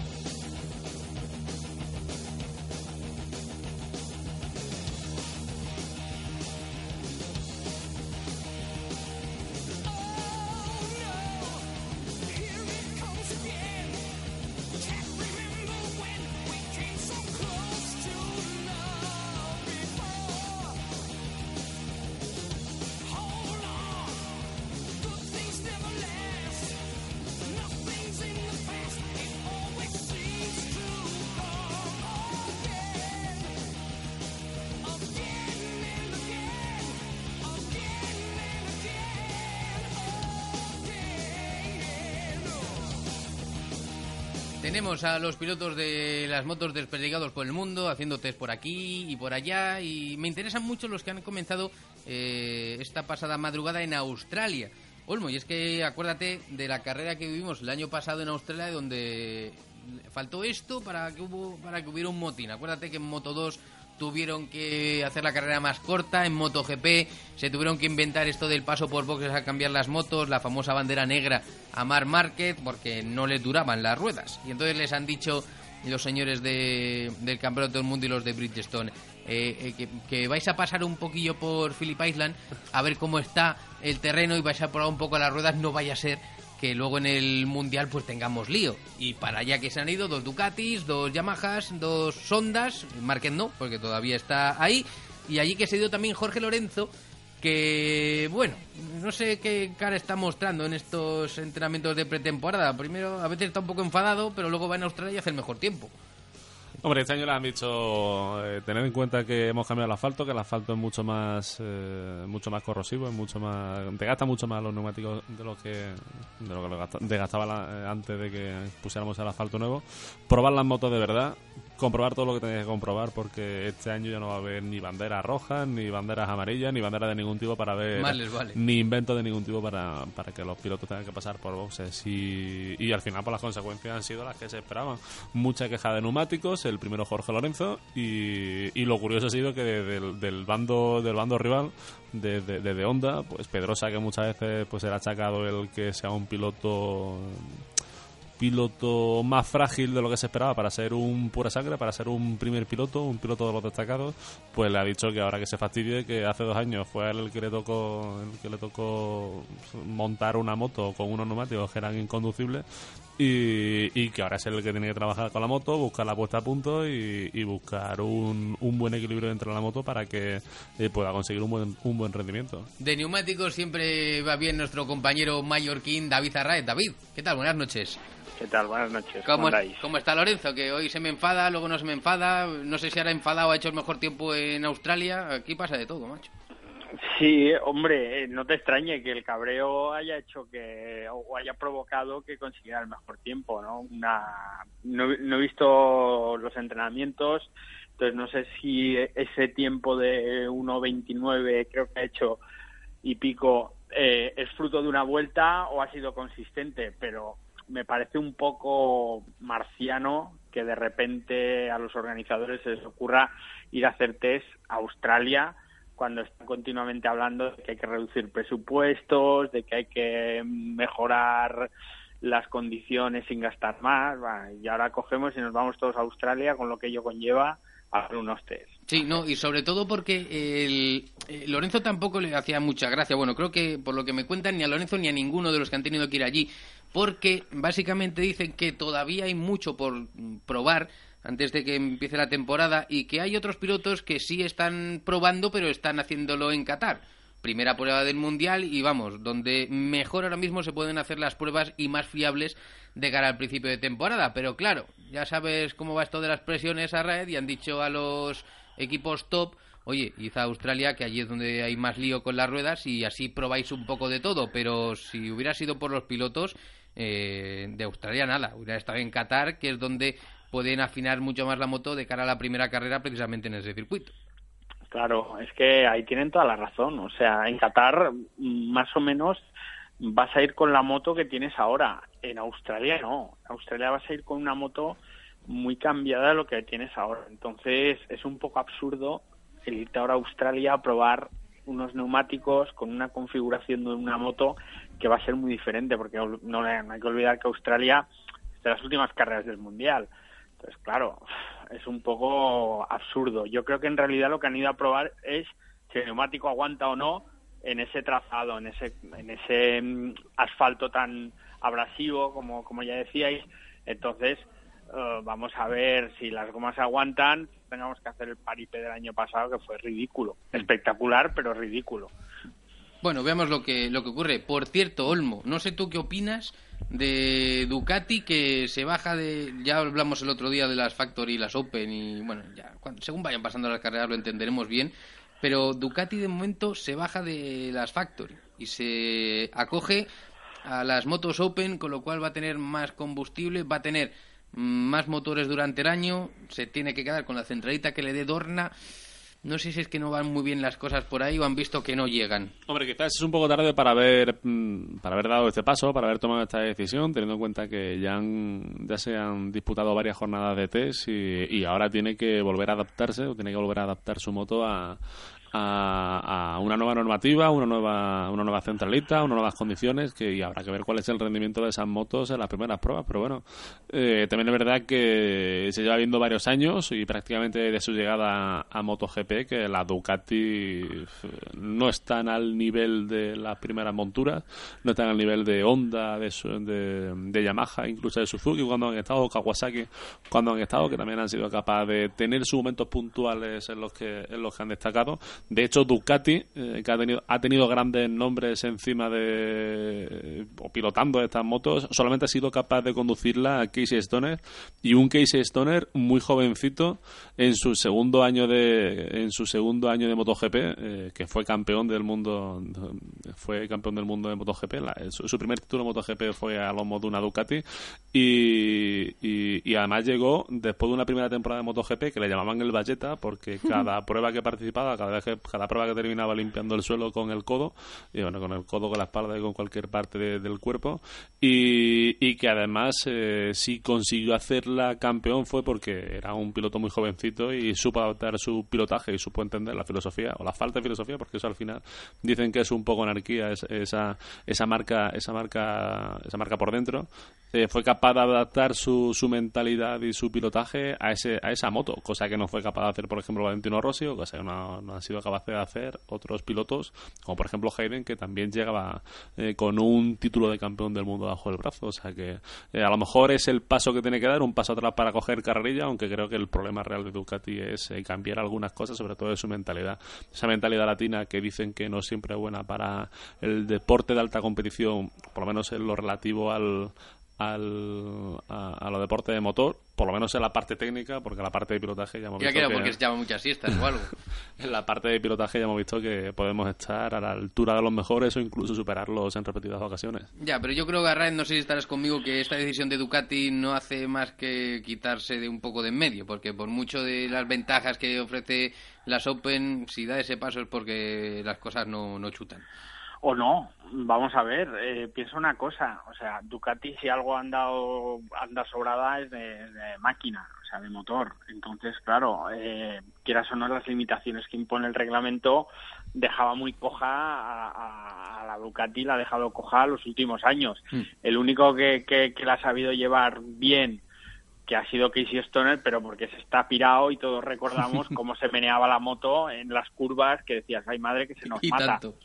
Tenemos a los pilotos de las motos desperdigados por el mundo, haciendo test por aquí y por allá, y me interesan mucho los que han comenzado eh, esta pasada madrugada en Australia. Olmo, y es que acuérdate de la carrera que vivimos el año pasado en Australia, donde faltó esto para que, hubo, para que hubiera un motín. Acuérdate que en Moto 2 tuvieron que hacer la carrera más corta, en MotoGP se tuvieron que inventar esto del paso por boxes a cambiar las motos, la famosa bandera negra a Mar Márquez, porque no les duraban las ruedas. Y entonces les han dicho los señores de, del Campeonato del Mundo y los de Bridgestone, eh, eh, que, que vais a pasar un poquillo por Phillip Island a ver cómo está el terreno y vais a probar un poco las ruedas, no vaya a ser que luego en el Mundial pues tengamos lío. Y para allá que se han ido dos Ducatis, dos Yamahas, dos Sondas, Márquez no, porque todavía está ahí, y allí que se ha ido también Jorge Lorenzo, que bueno, no sé qué cara está mostrando en estos entrenamientos de pretemporada. Primero, a veces está un poco enfadado, pero luego va en Australia y hace el mejor tiempo. Hombre, este año le han dicho eh, tener en cuenta que hemos cambiado el asfalto, que el asfalto es mucho más eh, mucho más corrosivo, es mucho más te gasta mucho más los neumáticos de lo que de lo que lo gasta- de gastaba la- eh, antes de que pusiéramos el asfalto nuevo. Probar las motos de verdad, comprobar todo lo que tenéis que comprobar, porque este año ya no va a haber ni banderas rojas, ni banderas amarillas, ni banderas de ningún tipo para ver les vale. ni invento de ningún tipo para, para que los pilotos tengan que pasar por boxes y, y al final pues las consecuencias han sido las que se esperaban mucha queja de neumáticos el primero Jorge Lorenzo y, y lo curioso ha sido que del, del bando del bando rival de, de, de- de Honda pues Pedrosa que muchas veces pues era achacado el que sea un piloto piloto más frágil de lo que se esperaba para ser un pura sangre, para ser un primer piloto, un piloto de los destacados, pues le ha dicho que ahora que se fastidie, que hace dos años fue el que le tocó, el que le tocó montar una moto con unos neumáticos que eran inconducibles y, y que ahora es el que tiene que trabajar con la moto, buscar la puesta a punto y, y buscar un, un buen equilibrio dentro de la moto para que eh, pueda conseguir un buen, un buen rendimiento. De neumáticos siempre va bien nuestro compañero mallorquín David Arraez. David, ¿qué tal? Buenas noches. ¿Qué tal? Buenas noches. ¿Cómo, ¿Cómo andáis? ¿Cómo está Lorenzo? Que hoy se me enfada, luego no se me enfada. No sé si ahora enfadado ha hecho el mejor tiempo en Australia. Aquí pasa de todo, macho. Sí, hombre, eh, no te extrañe que el cabreo haya hecho que o haya provocado que consiguiera el mejor tiempo, ¿no? Una, no, no he visto los entrenamientos, entonces no sé si ese tiempo de 1.29 creo que ha hecho y pico eh, es fruto de una vuelta o ha sido consistente, pero me parece un poco marciano que de repente a los organizadores se les ocurra ir a hacer test a Australia cuando están continuamente hablando de que hay que reducir presupuestos, de que hay que mejorar las condiciones sin gastar más, va, y ahora cogemos y nos vamos todos a Australia con lo que ello conlleva a hacer unos test. Sí, no, y sobre todo porque el, eh, Lorenzo tampoco le hacía mucha gracia. Bueno, creo que por lo que me cuentan, ni a Lorenzo ni a ninguno de los que han tenido que ir allí, porque básicamente dicen que todavía hay mucho por probar antes de que empiece la temporada y que hay otros pilotos que sí están probando, pero están haciéndolo en Qatar. Primera prueba del Mundial y vamos, donde mejor ahora mismo se pueden hacer las pruebas y más fiables de cara al principio de temporada. Pero claro, ya sabes cómo va esto de las presiones a red y han dicho a los equipos top, oye, a Australia, que allí es donde hay más lío con las ruedas y así probáis un poco de todo. Pero si hubiera sido por los pilotos, eh, de Australia nada, hubiera estado en Qatar, que es donde pueden afinar mucho más la moto de cara a la primera carrera precisamente en ese circuito. Claro, es que ahí tienen toda la razón. O sea, en Qatar más o menos vas a ir con la moto que tienes ahora. En Australia no. En Australia vas a ir con una moto muy cambiada de lo que tienes ahora. Entonces es un poco absurdo el irte ahora a Australia a probar unos neumáticos con una configuración de una moto que va a ser muy diferente porque no, no hay que olvidar que Australia es de las últimas carreras del mundial. Entonces, claro, es un poco absurdo. Yo creo que en realidad lo que han ido a probar es si el neumático aguanta o no en ese trazado, en ese, en ese mm, asfalto tan abrasivo, como, como ya decíais. Entonces, eh, vamos a ver si las gomas aguantan. Tengamos que hacer el paripé del año pasado, que fue ridículo. Espectacular, pero ridículo. Bueno, veamos lo que, lo que ocurre. Por cierto, Olmo, no sé tú qué opinas de Ducati que se baja de... Ya hablamos el otro día de las Factory las Open y bueno, ya según vayan pasando las carreras lo entenderemos bien. Pero Ducati de momento se baja de las Factory y se acoge a las motos Open, con lo cual va a tener más combustible, va a tener más motores durante el año, se tiene que quedar con la centralita que le dé Dorna. No sé si es que no van muy bien las cosas por ahí o han visto que no llegan. Hombre, quizás es un poco tarde para haber mm, para haber dado este paso, para haber tomado esta decisión, teniendo en cuenta que ya, han- ya se han disputado varias jornadas de test y, y ahora tiene que volver a adaptarse o tiene que volver a adaptar su moto a, a, una nueva normativa, una nueva, una nueva centralita, unas nuevas condiciones que y habrá que ver cuál es el rendimiento de esas motos en las primeras pruebas. Pero bueno, eh, también es verdad que se lleva viendo varios años y prácticamente de su llegada a MotoGP que la Ducati no están al nivel de las primeras monturas, no están al nivel de Honda, de, de, de Yamaha, incluso de Suzuki cuando han estado, Kawasaki cuando han estado, que también han sido capaces de tener sus momentos puntuales en los que, en los que han destacado. De hecho, Ducati, eh, que ha tenido, ha tenido grandes nombres encima de, o pilotando estas motos, solamente ha sido capaz de conducirla a Casey Stoner y un Casey Stoner muy jovencito en su segundo año de, en su segundo año de MotoGP, eh, que fue campeón del mundo, fue campeón del mundo de MotoGP. La- su, su primer título de MotoGP fue a lomo de una Ducati y, y, y además llegó después de una primera temporada de MotoGP que le llamaban el Valleta porque cada prueba que participaba, cada vez que, cada prueba que terminaba limpiando el suelo con el codo, y bueno, con el codo, con la espalda y con cualquier parte de- del cuerpo, y, que además eh, si consiguió hacerla campeón fue porque era un piloto muy jovencito y supo adaptar su pilotaje y supo entender la filosofía o la falta de filosofía, porque eso al final dicen que es un poco anarquía es- esa, esa marca, esa marca, esa marca por dentro. Eh, fue capaz de adaptar su, su mentalidad y su pilotaje a ese a esa moto, cosa que no fue capaz de hacer, por ejemplo, Valentino Rossi, o cosa que no, no han sido capaces de hacer otros pilotos, como por ejemplo Hayden, que también llegaba eh, con un título de campeón del mundo bajo el brazo. O sea que eh, a lo mejor es el paso que tiene que dar, un paso atrás para coger carrerilla, aunque creo que el problema real de Ducati es eh, cambiar algunas cosas, sobre todo de su mentalidad. Esa mentalidad latina que dicen que no siempre es buena para el deporte de alta competición, por lo menos en lo relativo al, al, a, a de motor, por lo menos en la parte técnica, porque en la parte de pilotaje ya hemos Ya visto queda que porque se llama muchas siestas o algo. en la parte de pilotaje ya hemos visto que podemos estar a la altura de los mejores o incluso superarlos en repetidas ocasiones. Ya, pero yo creo que Arraez, no sé si estarás conmigo, que esta decisión de Ducati no hace más que quitarse de un poco de en medio, porque por mucho de las ventajas que ofrece las Open, si da ese paso es porque las cosas no, no chutan. O no, vamos a ver, eh, piensa una cosa, o sea, Ducati si algo anda, anda sobrada es de, de máquina, o sea, de motor. Entonces, claro, eh, quieras o no, las limitaciones que impone el reglamento dejaba muy coja a, a- a la Ducati, la ha dejado coja los últimos años. El único que, que, que la ha sabido llevar bien que ha sido Casey Stoner, pero porque se está pirado y todos recordamos cómo se meneaba la moto en las curvas que decías, ay madre, que se nos Y mata tanto.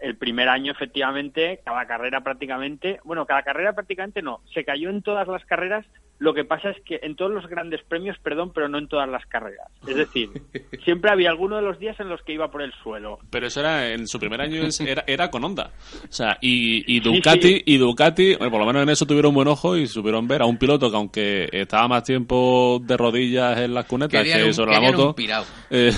El primer año efectivamente, cada carrera prácticamente, bueno, cada carrera prácticamente no, se cayó en todas las carreras, lo que pasa es que en todos los grandes premios, perdón, pero no en todas las carreras. Es decir, siempre había alguno de los días en los que iba por el suelo. Pero eso era en su primer año era, era con Honda. O sea, y, y Ducati, y Ducati, bueno, por lo menos en eso tuvieron buen ojo y supieron ver a un piloto que aunque estaba más tiempo de rodillas en las cunetas que un- sobre la moto, eh,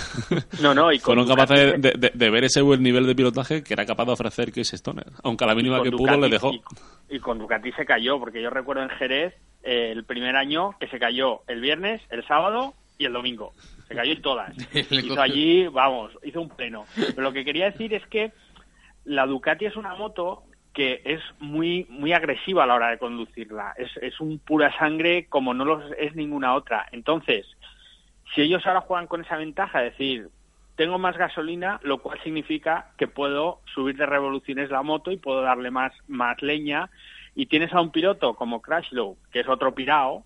No, no, y con fueron Ducati- capaces de, de- de ver ese buen nivel de pilotaje que era capaz de ofrecer Casey Stoner. Aunque a la mínima que pudo le dejó. Y, y con Ducati se cayó, porque yo recuerdo en Jerez eh, el primer año que se cayó el viernes, el sábado y el domingo. Se cayó en todas. Hizo allí, vamos, hizo un pleno. Pero lo que quería decir es que la Ducati es una moto que es muy muy agresiva a la hora de conducirla. Es, es un pura sangre como no lo es ninguna otra. Entonces, si ellos ahora juegan con esa ventaja, es decir, tengo más gasolina, lo cual significa que puedo subir de revoluciones la moto y puedo darle más, más leña. Y tienes a un piloto como Crashlow, que es otro pirao,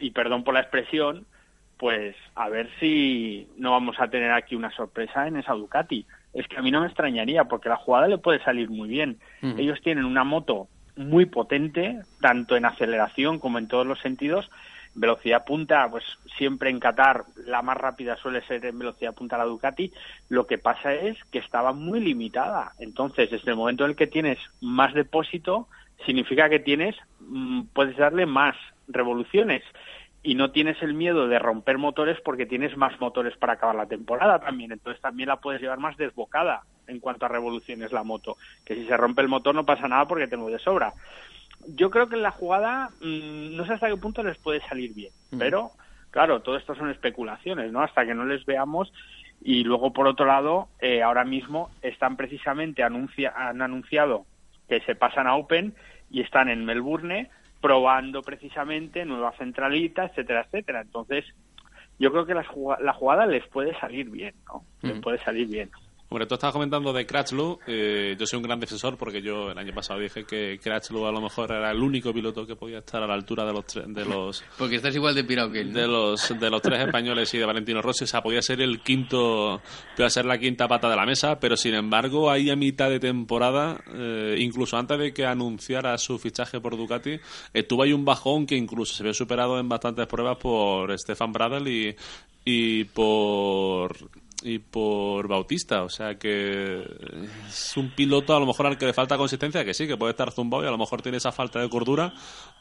y perdón por la expresión, pues a ver si no vamos a tener aquí una sorpresa en esa Ducati. Es que a mí no me extrañaría, porque la jugada le puede salir muy bien. Ellos tienen una moto muy potente, tanto en aceleración como en todos los sentidos. Velocidad punta, pues siempre en Qatar la más rápida suele ser en velocidad punta la Ducati. Lo que pasa es que estaba muy limitada. Entonces, desde el momento en el que tienes más depósito, significa que tienes, mm, puedes darle más revoluciones y no tienes el miedo de romper motores porque tienes más motores para acabar la temporada también. Entonces también la puedes llevar más desbocada en cuanto a revoluciones la moto. Que si se rompe el motor no pasa nada porque tengo de sobra. Yo creo que en la jugada mm, no sé hasta qué punto les puede salir bien, pero claro, todo esto son especulaciones, ¿no? Hasta que no les veamos. Y luego, por otro lado, eh, ahora mismo están precisamente, anuncia, han anunciado que se pasan a Open y están en Melbourne probando precisamente nueva centralita, etcétera, etcétera. Entonces, yo creo que la, juga- la jugada les puede salir bien, ¿no? Les puede salir bien. Hombre, tú estabas comentando de Crutchlow. eh, yo soy un gran defensor porque yo el año pasado dije que Crutchlow a lo mejor era el único piloto que podía estar a la altura de los tre- de los Porque estás igual de pirado que él. ¿no? de los de los tres españoles y de Valentino Rossi, o sea, podía ser el quinto, podía ser la quinta pata de la mesa, pero sin embargo, ahí a mitad de temporada, eh, incluso antes de que anunciara su fichaje por Ducati, eh, tuvo ahí un bajón que incluso se vio superado en bastantes pruebas por Stefan Bradl y, y por y por Bautista, o sea que es un piloto a lo mejor al que le falta consistencia, que sí, que puede estar zumbado y a lo mejor tiene esa falta de cordura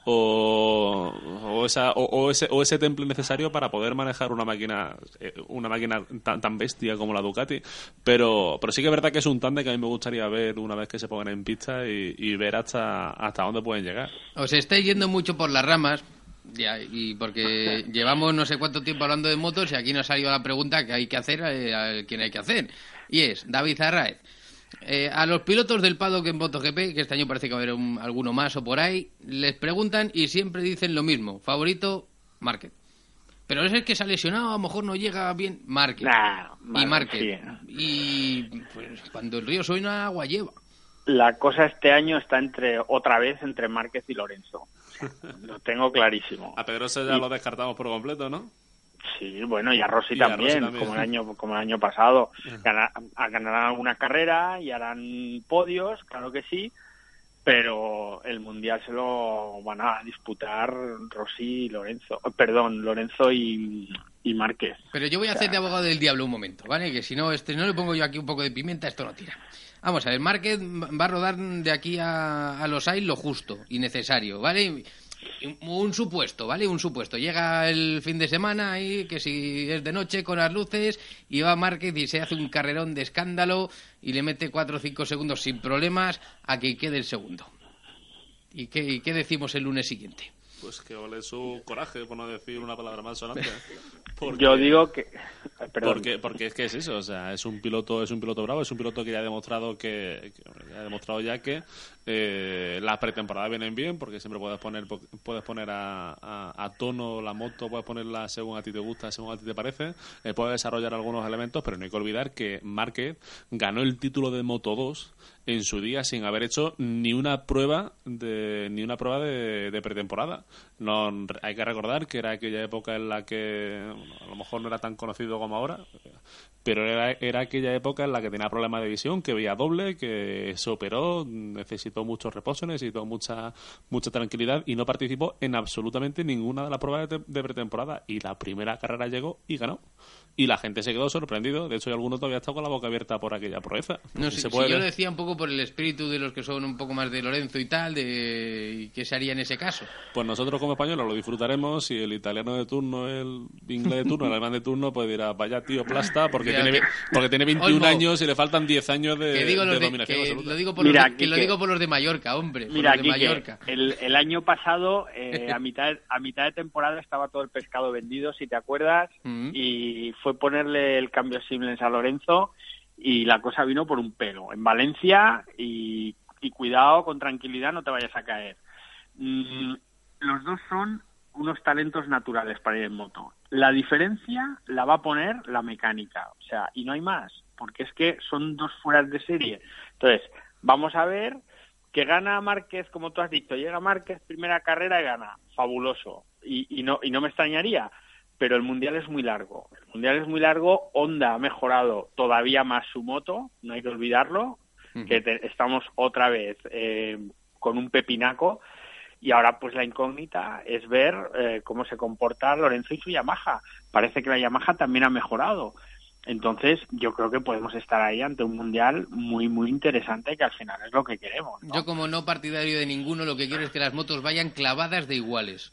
o, o, esa, o, ese, o ese temple necesario para poder manejar una máquina eh, una máquina tan, tan bestia como la Ducati, pero, pero sí que es verdad que es un tándem que a mí me gustaría ver una vez que se pongan en pista y, y ver hasta, hasta dónde pueden llegar. Os estáis yendo mucho por las ramas, ya, y porque llevamos no sé cuánto tiempo hablando de motos y aquí nos ha salido la pregunta que hay que hacer eh, a quien hay que hacer. Y es, David Arraez, eh, a los pilotos del paddock en MotoGP, que este año parece que va a haber un- alguno más o por ahí, les preguntan y siempre dicen lo mismo. Favorito, Márquez. Pero es el que se ha lesionado, a lo mejor no llega bien, Márquez. Nah, y Márquez. sí. Y pues, cuando el río suena, agua lleva. La cosa este año está entre otra vez entre Márquez y Lorenzo. O sea, lo tengo clarísimo. A Pedrosa ya Y- lo descartamos por completo, ¿no? Sí, bueno, y a Rossi Y a también, Rossi también. como el año como el año pasado. Ganarán alguna carrera y harán podios, claro que sí, pero el mundial se lo van a disputar Rossi y Lorenzo, perdón, Lorenzo y, y Márquez. Pero yo voy a hacer de abogado del diablo un momento, ¿vale? Que si no, este, no le pongo yo aquí un poco de pimienta, esto no tira. Vamos a ver, Márquez va a rodar de aquí a, a los AIL lo justo y necesario, ¿vale? Un, supuesto, ¿vale? Un supuesto. Llega el fin de semana ahí, que si es de noche con las luces, y va Márquez y se hace un carrerón de escándalo y le mete 4 o 5 segundos sin problemas a que quede el segundo. ¿Y qué, y qué decimos el lunes siguiente? Pues que ole su coraje, por no decir una palabra más sonante. Porque- Yo digo que perdón. Porque, porque es que es eso, o sea, es un piloto, es un piloto bravo, es un piloto que ya ha demostrado que, que ha demostrado ya que eh, las pretemporadas vienen bien, porque siempre puedes poner puedes poner a, a- a tono la moto, puedes ponerla según a ti te gusta, según a ti te parece, eh, puedes desarrollar algunos elementos, pero no hay que olvidar que Márquez ganó el título de Moto 2 en su día sin haber hecho ni una prueba de ni una prueba de, de pretemporada. No hay que recordar que era aquella época en la que a lo mejor no era tan conocido como ahora, pero era, era aquella época en la que tenía problemas de visión, que veía doble, que se operó, necesitó muchos reposos, necesitó mucha mucha tranquilidad y no participó en absolutamente ninguna de las pruebas de, de pretemporada y la primera carrera llegó y ganó. Y la gente se quedó sorprendido. De hecho, hay alguno todavía está con la boca abierta por aquella proeza. No, Si si, se si puede- yo lo decía un poco por el espíritu de los que son un poco más de Lorenzo y tal, de qué se haría en ese caso. Pues nosotros como españoles lo disfrutaremos y el italiano de turno, el inglés de turno, el alemán de turno, pues dirá, vaya tío plasta, porque, Mira, tiene, que- porque tiene 21 Olmo. años y le faltan 10 años de, que digo, de los de- dominación que absoluta. lo digo por Mira, los de, que lo digo por los de Mallorca, hombre, por Mira, los de Quique, Mallorca. el, el año pasado, eh, a, mitad, a mitad de temporada, estaba todo el pescado vendido, si te acuerdas, Mm. y fue ponerle el cambio Siemens a Lorenzo y la cosa vino por un pelo. En Valencia, y, y cuidado, con tranquilidad, no te vayas a caer. Mm, los dos son unos talentos naturales para ir en moto. La diferencia la va a poner la mecánica, o sea, y no hay más, porque es que son dos fueras de serie. Entonces, vamos a ver que gana Márquez, como tú has dicho, llega Márquez, primera carrera y gana, fabuloso, y, y no y no me extrañaría, pero el mundial es muy largo. El mundial es muy largo, Honda ha mejorado todavía más su moto, no hay que olvidarlo, que te- estamos otra vez eh, con un pepinaco y ahora pues la incógnita es ver eh, cómo se comporta Lorenzo y su Yamaha. Parece que la Yamaha también ha mejorado. Entonces yo creo que podemos estar ahí ante un mundial muy muy interesante que al final es lo que queremos. Yo como no partidario de ninguno, lo que quiero es que las motos vayan clavadas de iguales.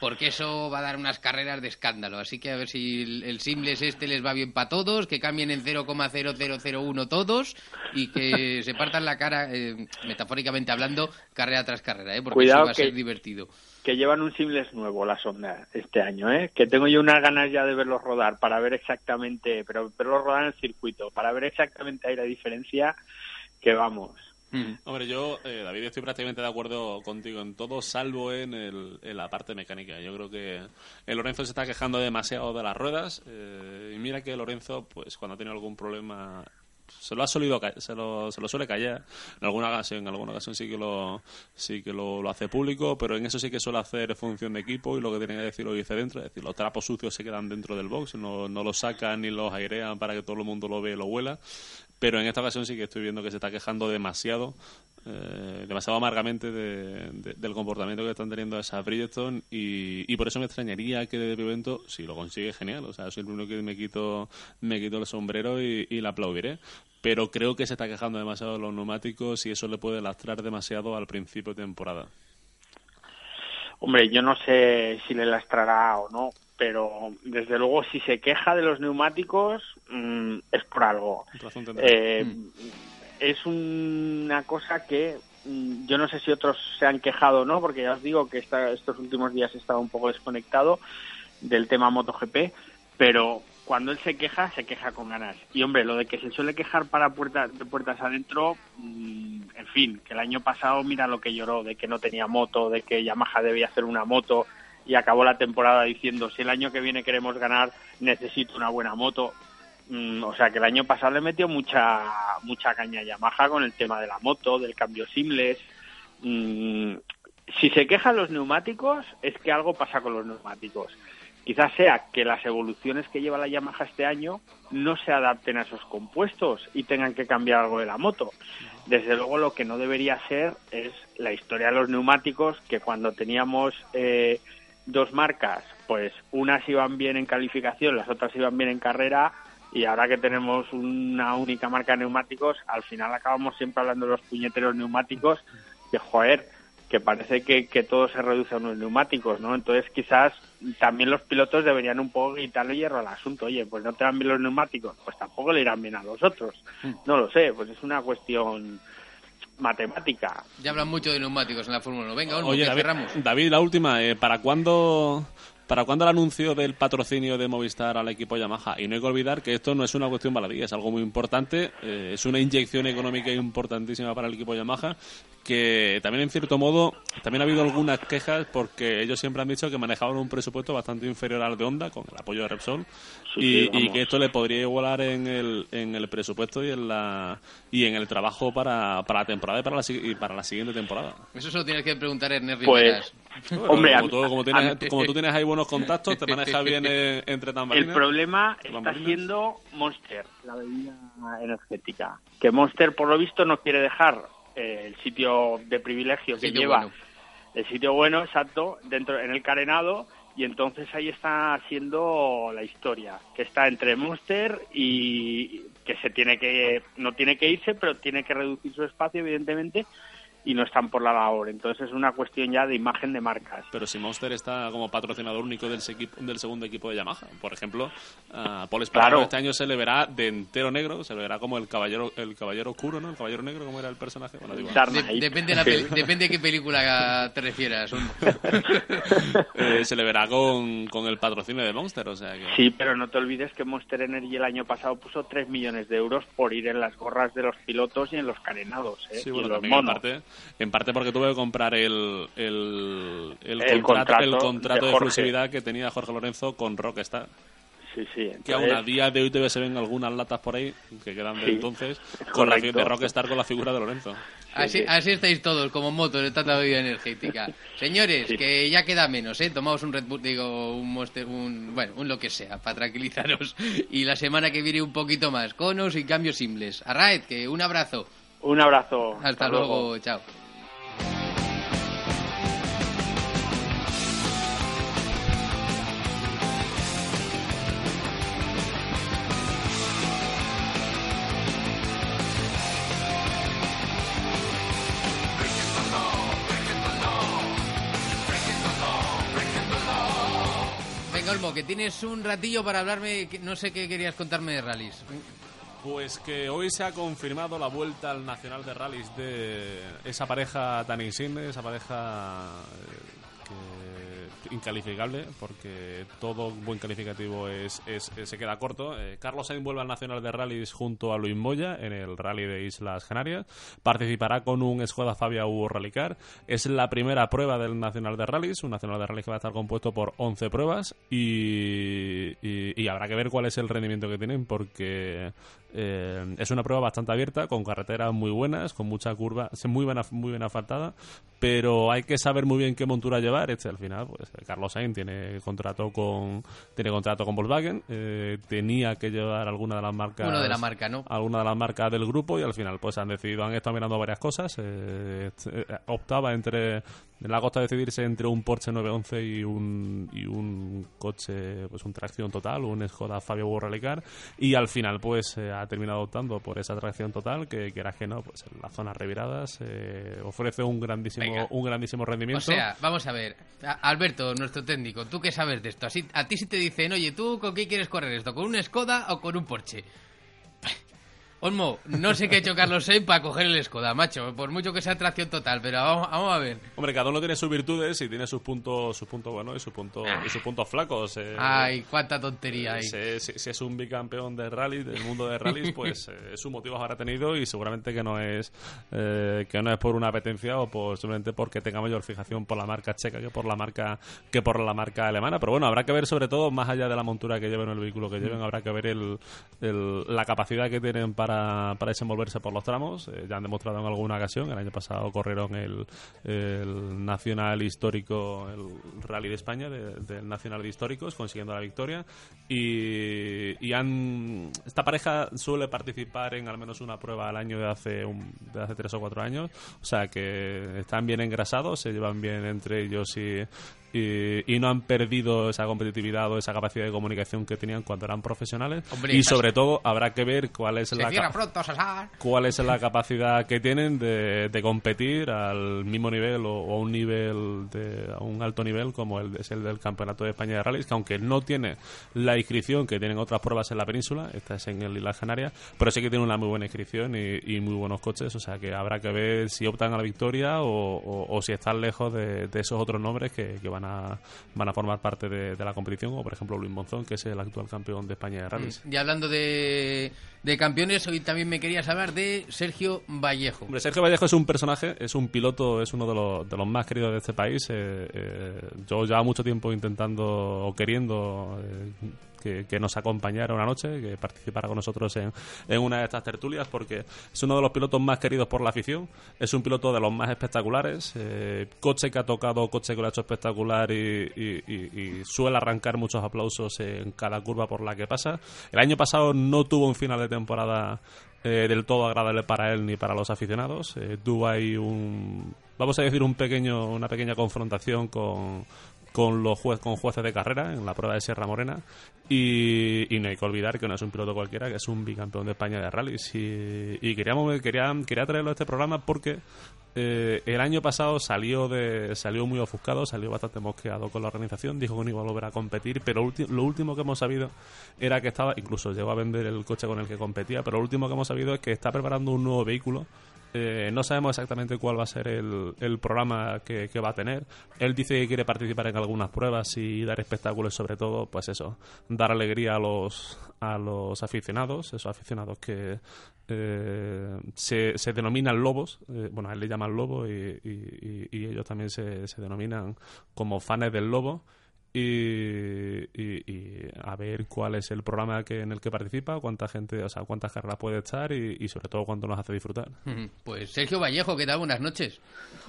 Porque eso va a dar unas carreras de escándalo. Así que a ver si el, el Simles este les va bien para todos, que cambien en 0,0001 todos y que se partan la cara, eh, metafóricamente hablando, carrera tras carrera, ¿eh? porque Cuidado eso va a que- ser divertido. que llevan un Simles nuevo la sonda este año, ¿eh? que tengo yo unas ganas ya de verlos rodar para ver exactamente, pero verlos rodar en el circuito, para ver exactamente ahí la diferencia que vamos, Hombre, yo, eh, David, estoy prácticamente de acuerdo contigo en todo, salvo en, el, en la parte mecánica. Yo creo que el Lorenzo se está quejando demasiado de las ruedas. eh, y mira que Lorenzo, pues cuando ha tenido algún problema, se lo ha solido, se lo, se lo suele callar. En alguna ocasión, en alguna ocasión sí que lo sí que lo, lo hace público, pero en eso sí que suele hacer función de equipo y lo que tiene que decir lo dice dentro. Es decir, los trapos sucios se quedan dentro del box, no, no los sacan ni los airean para que todo el mundo lo vea y lo huela. Pero en esta ocasión sí que estoy viendo que se está quejando demasiado, eh, demasiado amargamente de- de- del comportamiento que están teniendo esas Bridgestone y, y por eso me extrañaría que de evento, si lo consigue, genial. O sea, soy el primero que me quito, me quito el sombrero y, y le aplaudiré. Pero creo que se está quejando demasiado de los neumáticos y eso le puede lastrar demasiado al principio de temporada. Hombre, yo no sé si le lastrará o no, pero desde luego si se queja de los neumáticos mm, es por algo. Razón tendrá. Eh, Es una cosa que mm, yo no sé si otros se han quejado o no, porque ya os digo que esta- estos últimos días he estado un poco desconectado del tema MotoGP, pero cuando él se queja, se queja con ganas. Y hombre, lo de que se suele quejar para puertas de puertas adentro, mm, en fin, que el año pasado mira lo que lloró, de que no tenía moto, de que Yamaha debía hacer una moto y acabó la temporada diciendo, si el año que viene queremos ganar, necesito una buena moto. Mm, o sea que el año pasado le metió mucha mucha caña a Yamaha con el tema de la moto, del cambio simles. Mm, si se quejan los neumáticos, es que algo pasa con los neumáticos. Quizás sea que las evoluciones que lleva la Yamaha este año no se adapten a esos compuestos y tengan que cambiar algo de la moto. Desde luego lo que no debería ser es la historia de los neumáticos, que cuando teníamos eh, dos marcas, pues unas iban bien en calificación, las otras iban bien en carrera, y ahora que tenemos una única marca de neumáticos, al final acabamos siempre hablando de los puñeteros neumáticos, que joder, que parece que, que todo se reduce a unos neumáticos, ¿no? Entonces quizás también los pilotos deberían un poco quitarle hierro al asunto. Oye, pues no te dan bien los neumáticos, pues tampoco le irán bien a los otros. No lo sé, pues es una cuestión matemática. Ya hablan mucho de neumáticos en la Fórmula 1. Venga, Olmo, Oye, que David, cerramos. David, la última. eh, ¿Para cuándo ¿Para cuándo el anuncio del patrocinio de Movistar al equipo Yamaha? Y no hay que olvidar que esto no es una cuestión baladí, es algo muy importante, eh, es una inyección económica importantísima para el equipo Yamaha, que también en cierto modo, también ha habido algunas quejas porque ellos siempre han dicho que manejaban un presupuesto bastante inferior al de Honda, con el apoyo de Repsol, Sí, y, sí, y vamos. que esto le podría igualar en el, en el presupuesto y en la y en el trabajo para, para la temporada y para la, si- y para la siguiente temporada. Eso solo tienes que preguntar a Ernest Pues. Bueno, Hombre, como, tú, como tienes, a- como tú tienes ahí buenos contactos, te manejas bien eh, entre El tambalinas. problema está siendo Monster, la bebida energética. Que Monster, por lo visto, no quiere dejar eh, el sitio de privilegio que Sitio lleva, bueno. el sitio bueno, exacto, dentro en el carenado. Y entonces ahí está haciendo la historia, que está entre Monster y que se tiene que, no tiene que irse, pero tiene que reducir su espacio, evidentemente, y no están por la labor. Entonces es una cuestión ya de imagen de marcas. Pero si Monster está como patrocinador único del, del segundo equipo de Yamaha, por ejemplo, a Paul Espargaro Claro. este año se le verá de entero negro, se le verá como el caballero el caballero oscuro, ¿no? El caballero negro, ¿cómo era el personaje? Bueno, digo, De- depende, de la peli- depende de qué película te refieras. Eh, se le verá con, con el patrocinio de Monster, o sea que... Sí, pero no te olvides que Monster Energy el año pasado puso 3 millones de euros por ir en las gorras de los pilotos y en los carenados, ¿eh? Sí, y bueno, en los monos. En parte porque tuve que comprar el, el, el, El contrato, el contrato de exclusividad que tenía Jorge Lorenzo con Rockstar. Sí, sí. Que aún a día de hoy todavía se ven algunas latas por ahí que quedan de Sí, entonces con la de Rockstar con la figura de Lorenzo. Así, sí. así estáis todos, como motos de tanta bebida energética. Señores, Sí. que ya queda menos, ¿eh? Tomamos un Red Bull, digo, un Monster, un, bueno, un lo que sea, para tranquilizaros. Y la semana que viene un poquito más, conos y cambios simples. Arraed, que un abrazo. Un abrazo. Hasta, luego. chao. Venga, Olmo, que tienes un ratillo para hablarme, no sé qué querías contarme de rallies. Pues que hoy se ha confirmado la vuelta al Nacional de Rallys de esa pareja tan insigne, esa pareja eh, incalificable, porque todo buen calificativo es, es- se queda corto. Eh, Carlos Sainz vuelve al Nacional de Rallys junto a Luis Moya en el Rally de Islas Canarias. Participará con un Skoda Fabia U Rallycar. Es la primera prueba del Nacional de Rallys, un Nacional de Rallys que va a estar compuesto por 11 pruebas y, y- habrá que ver cuál es el rendimiento que tienen porque eh, es una prueba bastante abierta, con carreteras muy buenas, con mucha curva, muy bien, muy bien asfaltada, pero hay que saber muy bien qué montura llevar. Este, al final, pues Carlos Sainz tiene contrato con tiene contrato con Volkswagen, eh, tenía que llevar alguna de las marcas Uno de la marca, ¿no? alguna de las marcas del grupo y al final pues han decidido, han estado mirando varias cosas. eh, eh, optaba entre, en la costa decidirse entre un Porsche 911 y un, y un coche, pues un tracción total, un Skoda Fabia Rallycar y al final pues eh, ha terminado optando por esa tracción total que quieras que no, pues en las zonas reviradas eh, ofrece un grandísimo, Venga. un grandísimo rendimiento. O sea, vamos a ver. A- Alberto, nuestro técnico, ¿tú qué sabes de esto? Así, a ti si te dicen, oye, ¿tú con qué quieres correr esto? ¿Con un Skoda o con un Porsche? Olmo, no sé qué ha hecho Carlos Sainz para coger el Skoda, macho. Por mucho que sea tracción total, pero vamos, vamos a ver. Hombre, cada uno tiene sus virtudes y tiene sus puntos, sus puntos buenos y sus puntos, y sus puntos flacos. eh. Ay, cuánta tontería hay. Si, si- si es un bicampeón de rally, del mundo de rallies, pues eh, sus motivos habrá tenido y seguramente que no es eh, que no es por una apetencia o por simplemente porque tenga mayor fijación por la marca checa que por la marca que por la marca alemana. Pero bueno, habrá que ver sobre todo más allá de la montura que lleven o el vehículo que lleven, habrá que ver el, el- la capacidad que tienen para, para desenvolverse por los tramos. Eh, ya han demostrado en alguna ocasión. El año pasado corrieron el, el nacional histórico, el rally de España de- del nacional de históricos, consiguiendo la victoria. Y, y han esta pareja suele participar en al menos una prueba al año de hace un, de hace tres o cuatro años. O sea que están bien engrasados, se llevan bien entre ellos y, y, y no han perdido esa competitividad o esa capacidad de comunicación que tenían cuando eran profesionales. Hombre, y sobre todo habrá que ver cuál es la pronto, cuál es la capacidad que tienen de, de competir al mismo nivel o, a un nivel de a un alto nivel como el es el del campeonato de España de rallies que aunque no tiene la inscripción que tienen otras pruebas en la península esta es en el Islas Canarias pero sí que tiene una muy buena inscripción y, y muy buenos coches o sea que habrá que ver si optan a la victoria o, o- o si están lejos de, de esos otros nombres que, que van a van a formar parte de, de la competición o por ejemplo Luis Monzón que es el actual campeón de España de rallies Y hablando de, de campeones, hoy también me querías hablar de Sergio Vallejo. Hombre, Sergio Vallejo es un personaje, es un piloto, es uno de los, de los más queridos de este país. eh, eh, yo llevo mucho tiempo intentando o queriendo eh, que, nos acompañara una noche, que participara con nosotros en, una de estas tertulias, porque es uno de los pilotos más queridos por la afición, es un piloto de los más espectaculares, eh, coche que ha tocado, coche que lo ha hecho espectacular y suele arrancar muchos aplausos en cada curva por la que pasa. El año pasado no tuvo un final de temporada eh, del todo agradable para él ni para los aficionados. Eh, tuvo ahí un, vamos a decir, un pequeño, una pequeña confrontación con, con los juez, con jueces de carrera en la prueba de Sierra Morena y, no hay que olvidar que no es un piloto cualquiera, que es un bicampeón de España de rallies y, queríamos, quería, quería traerlo a este programa porque eh, el año pasado salió de salió muy ofuscado, salió bastante mosqueado con la organización, dijo que no iba a volver a competir, pero lo último que hemos sabido era que estaba, incluso llegó a vender el coche con el que competía, pero lo último que hemos sabido es que está preparando un nuevo vehículo. Eh, no sabemos exactamente cuál va a ser el, el programa que, que va a tener. Él dice que quiere participar en algunas pruebas y dar espectáculos, sobre todo, pues eso, dar alegría a los, a los aficionados, esos aficionados que eh, se, se denominan lobos, eh, bueno, él le llaman lobo y- y ellos también se, se denominan como fans del lobo. Y, y- y a ver cuál es el programa que, en el que participa, cuánta gente, o sea, cuántas carreras puede estar y, y sobre todo cuánto nos hace disfrutar. Ujú. Pues Sergio Vallejo, ¿qué tal? Buenas noches.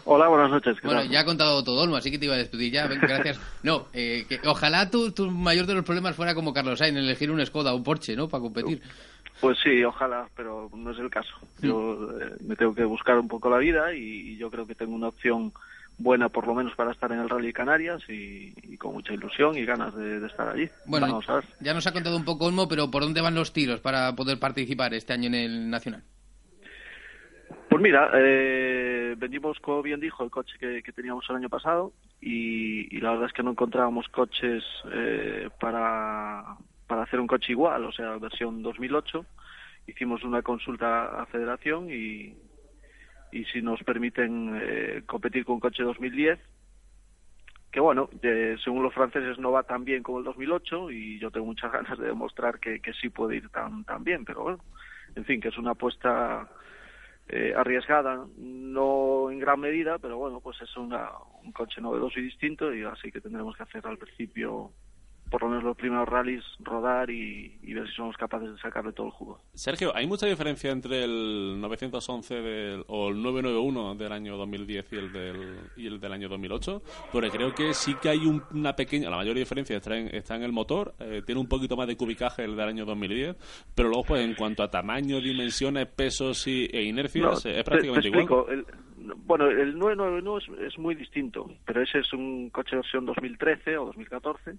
Hola, buenas noches. ¿qué Bueno, tal? ya ha contado todo Olmo, así que te iba a despedir ya. Ven, Gracias. No, eh, que ojalá tu, tu mayor de los problemas fuera como Carlos Sainz, elegir un Skoda o un Porsche, ¿no? Para competir. Pues sí, ojalá, pero no es el caso. Yo eh, me tengo que buscar un poco la vida y, y yo creo que tengo una opción buena por lo menos para estar en el Rally Canarias y, y con mucha ilusión y ganas de, de estar allí. Bueno, Vamos a ver. ya nos ha contado un poco Olmo, pero ¿por dónde van los tiros para poder participar este año en el Nacional? Pues mira, eh, vendimos, como bien dijo, el coche que, que teníamos el año pasado y, y la verdad es que no encontrábamos coches eh, para, para hacer un coche igual, o sea, versión 2008. Hicimos una consulta a Federación y, y si nos permiten eh, competir con un coche 2010, que bueno, eh, según los franceses no va tan bien como el 2008 y yo tengo muchas ganas de demostrar que, que sí puede ir tan, tan bien, pero bueno, en fin, que es una apuesta eh, arriesgada, no en gran medida, pero bueno, pues es una, un coche novedoso y distinto y así que tendremos que hacer al principio por lo menos los primeros rallies rodar y, y ver si somos capaces de sacarle todo el jugo. Sergio, ¿hay mucha diferencia entre el 911 del, o el 991 del año 2010 y el del, y el del año 2008? Porque creo que sí que hay un- una pequeña, la mayor diferencia está en, está en el motor, eh, tiene un poquito más de cubicaje el del año 2010, pero luego pues en cuanto a tamaño, dimensiones, pesos y, e inercias No, es te- prácticamente te explico. igual. El- bueno, el 991 es, es muy distinto, pero ese es un coche versión 2013 o 2014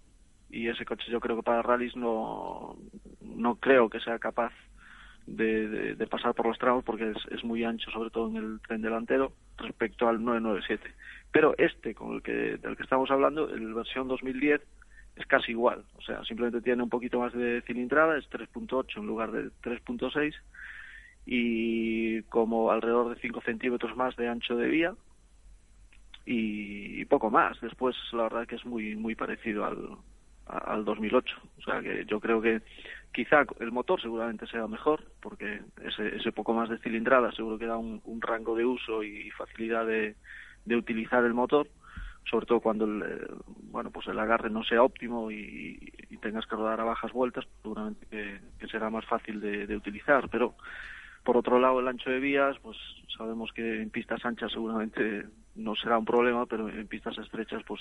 y ese coche yo creo que para rallies no, no creo que sea capaz de, de- pasar por los tramos porque es, es muy ancho, sobre todo en el tren delantero, respecto al 997. Pero este, con el que, del que estamos hablando, el versión 2010, es casi igual. O sea, simplemente tiene un poquito más de cilindrada, es 3.8 en lugar de 3.6 y como alrededor de 5 centímetros más de ancho de vía y, poco más. Después, la verdad que es muy muy parecido al, al 2008. O sea que yo creo que quizá el motor seguramente sea mejor, porque ese, ese poco más de cilindrada seguro que da un, rango de uso y facilidad de, de utilizar el motor, sobre todo cuando el, eh, bueno pues el agarre no sea óptimo y, tengas que rodar a bajas vueltas, seguramente que, será más fácil de utilizar. Pero por otro lado, el ancho de vías, pues sabemos que en pistas anchas seguramente no será un problema, pero en pistas estrechas, pues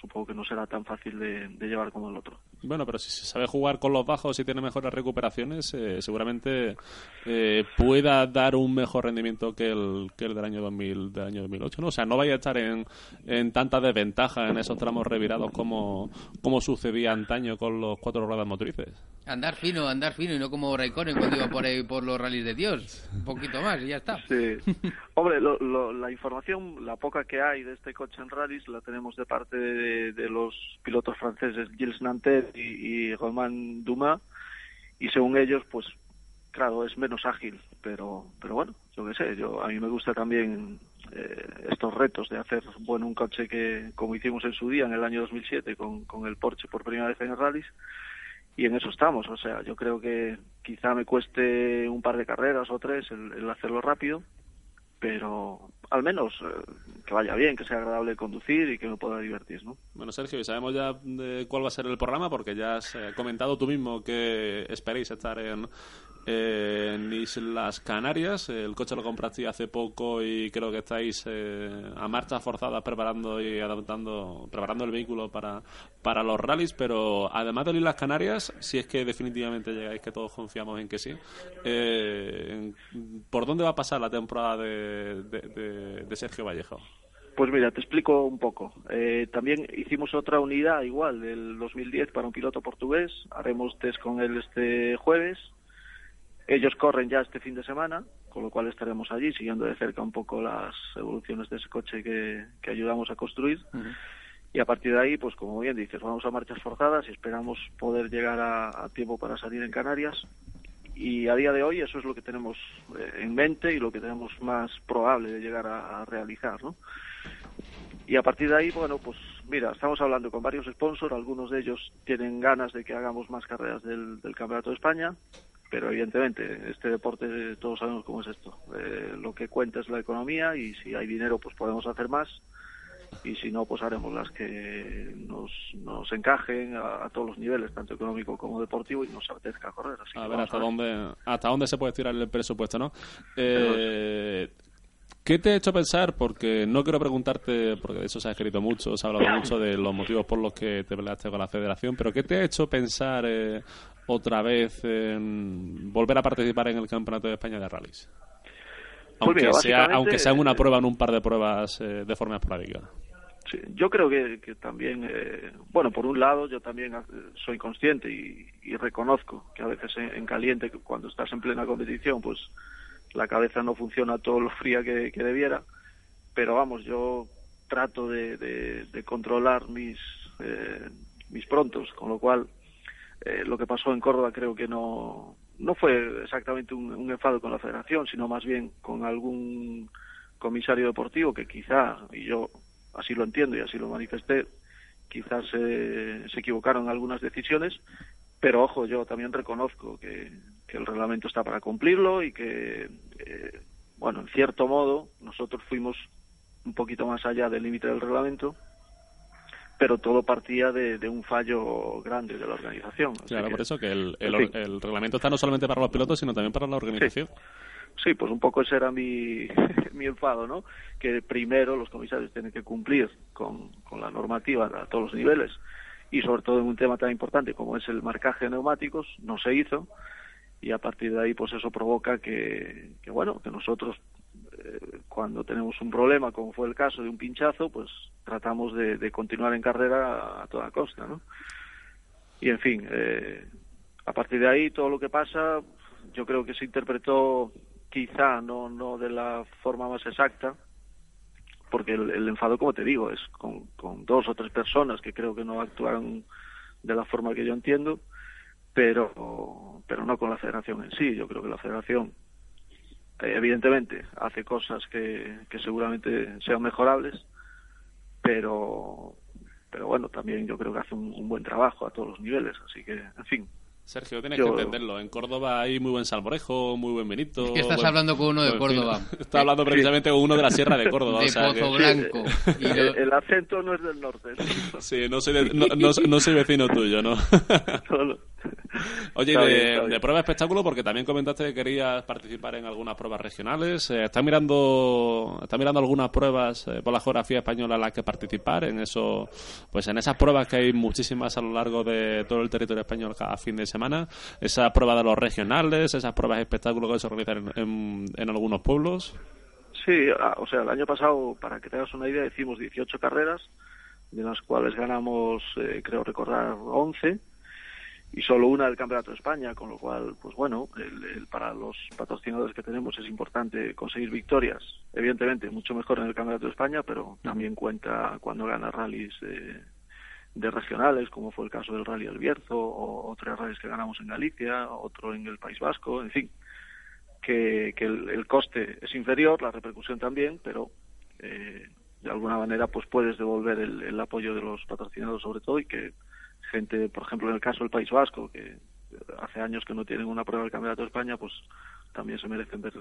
supongo que no será tan fácil de, de llevar como el otro. Bueno, pero si se sabe jugar con los bajos y tiene mejores recuperaciones, eh, seguramente eh, pueda dar un mejor rendimiento que el, que el del año 2000, del año 2008, ¿no? O sea, no vaya a estar en, en tanta desventaja en esos tramos revirados como, como sucedía antaño con los cuatro ruedas motrices. Andar fino, andar fino y no como Raikkonen cuando iba por ahí por los rallies de Dios. Un poquito más y ya está. Sí. Hombre, lo- lo- la información, la poca que hay de este coche en rallies, la tenemos de parte de, de los pilotos franceses Gilles Nanter y, y Romain Dumas, y según ellos, pues claro, es menos ágil, pero pero bueno, yo qué sé, yo a mí me gusta también eh, estos retos de hacer bueno un coche que como hicimos en su día en el año 2007 con, con el Porsche por primera vez en el rallies y en eso estamos, o sea, yo creo que quizá me cueste un par de carreras o tres el hacerlo rápido, pero al menos eh, que vaya bien, que sea agradable conducir y que me pueda divertir, ¿no? Bueno, Sergio, y sabemos ya de cuál va a ser el programa porque ya has eh, comentado tú mismo que esperéis estar en, Islas Canarias. El coche lo compraste hace poco y creo que estáis eh, a marchas forzadas preparando y adaptando, preparando el vehículo para, para los rallies. Pero además de Islas Canarias, si es que definitivamente llegáis, que todos confiamos en que sí, eh, ¿por dónde va a pasar la temporada de, de- de- de Sergio Vallejo? Pues mira, te explico un poco. Eh, también hicimos otra unidad igual del 2010 para un piloto portugués. Haremos test con él este jueves. Ellos corren ya este fin de semana, con lo cual estaremos allí siguiendo de cerca un poco las evoluciones de ese coche que, que ayudamos a construir. Y a partir de ahí, pues como bien dices, vamos a marchas forzadas y esperamos poder llegar a, a tiempo para salir en Canarias. Y a día de hoy eso es lo que tenemos eh, en mente y lo que tenemos más probable de llegar a, realizar, ¿no? Y a partir de ahí, bueno, pues mira, estamos hablando con varios sponsors, algunos de ellos tienen ganas de que hagamos más carreras del, del Campeonato de España, pero evidentemente este deporte todos sabemos cómo es esto. Eh, lo que cuenta es la economía y si hay dinero pues podemos hacer más y si no pues haremos las que nos, nos encajen a, a todos los niveles, tanto económico como deportivo y nos apetezca correr. Así A ver hasta dónde, hasta dónde se puede tirar el presupuesto, ¿no? Eh, ¿Qué te ha hecho pensar? Porque no quiero preguntarte, porque de eso se ha escrito mucho, se ha hablado mucho de los motivos por los que te peleaste con la federación, pero ¿qué te ha hecho pensar eh, otra vez en volver a participar en el Campeonato de España de Rallys? Aunque, Pues mira, sea, aunque sea una prueba, en un par de pruebas eh, de forma esporádica. Sí, yo creo que, que también, eh, bueno, por un lado yo también eh, soy consciente y, y reconozco que a veces en, en caliente, cuando estás en plena competición, pues la cabeza no funciona todo lo fría que, que debiera, pero vamos, yo trato de, de- de controlar mis, eh, mis prontos, con lo cual eh, lo que pasó en Córdoba creo que no, no fue exactamente un, enfado con la federación, sino más bien con algún comisario deportivo que quizá, y yo así lo entiendo y así lo manifesté, quizás eh, se equivocaron en algunas decisiones, pero ojo, yo también reconozco que, que el reglamento está para cumplirlo y que, eh, bueno, en cierto modo, nosotros fuimos un poquito más allá del límite del reglamento, pero todo partía de, de un fallo grande de la organización. Claro, que, por eso que el, reglamento está no solamente para los pilotos, sino también para la organización. Sí, pues un poco ese era mi, mi enfado, ¿no? Que primero los comisarios tienen que cumplir con, con la normativa a todos los niveles y sobre todo en un tema tan importante como es el marcaje de neumáticos, no se hizo y a partir de ahí pues eso provoca que, que bueno, que nosotros cuando tenemos un problema, como fue el caso de un pinchazo, pues tratamos de, continuar en carrera a toda costa, ¿no? Y en fin, eh, a partir de ahí todo lo que pasa, yo creo que se interpretó quizá no no de la forma más exacta, porque el, enfado, como te digo, es con, con dos o tres personas que creo que no actuaron de la forma que yo entiendo, pero pero no con la federación en sí. Yo creo que la federación evidentemente hace cosas que, que seguramente sean mejorables, pero pero bueno, también yo creo que hace un, un buen trabajo a todos los niveles, así que, en fin. Sergio, tienes Yo- que entenderlo. En Córdoba hay muy buen salmorejo, muy buen Benito. Es que estás buen- hablando con uno de Córdoba. fino. Está hablando precisamente con uno de la Sierra de Córdoba. De o sea que- Pozo Blanco. Y El, el acento no es del norte. Sí, no soy, de- no, no- no soy vecino tuyo, ¿no? Oye, y de, de prueba de espectáculo, porque también comentaste que querías participar en algunas pruebas regionales. Eh, ¿Estás mirando, está mirando algunas pruebas eh, por la geografía española en las que participar? En eso, pues en esas pruebas que hay muchísimas a lo largo de todo el territorio español cada fin de semana. Esas pruebas de los regionales, esas pruebas de espectáculo que se realizan en, en- en algunos pueblos. Sí, ah, o sea, el año pasado, para que te hagas una idea, hicimos 18 carreras, de las cuales ganamos, eh, creo recordar, 11, y solo una del Campeonato de España, con lo cual, pues bueno, el- el- para los patrocinadores que tenemos es importante conseguir victorias. Evidentemente, mucho mejor en el Campeonato de España, pero también cuenta cuando gana rallies de, de regionales, como fue el caso del Rally del Bierzo, o otros rallies que ganamos en Galicia, otro en el País Vasco, en fin que, que el, el coste es inferior, la repercusión también, pero eh, de alguna manera pues puedes devolver el, el apoyo de los patrocinados sobre todo y que gente, por ejemplo en el caso del País Vasco, que hace años que no tienen una prueba del Campeonato de España, pues también se merecen ver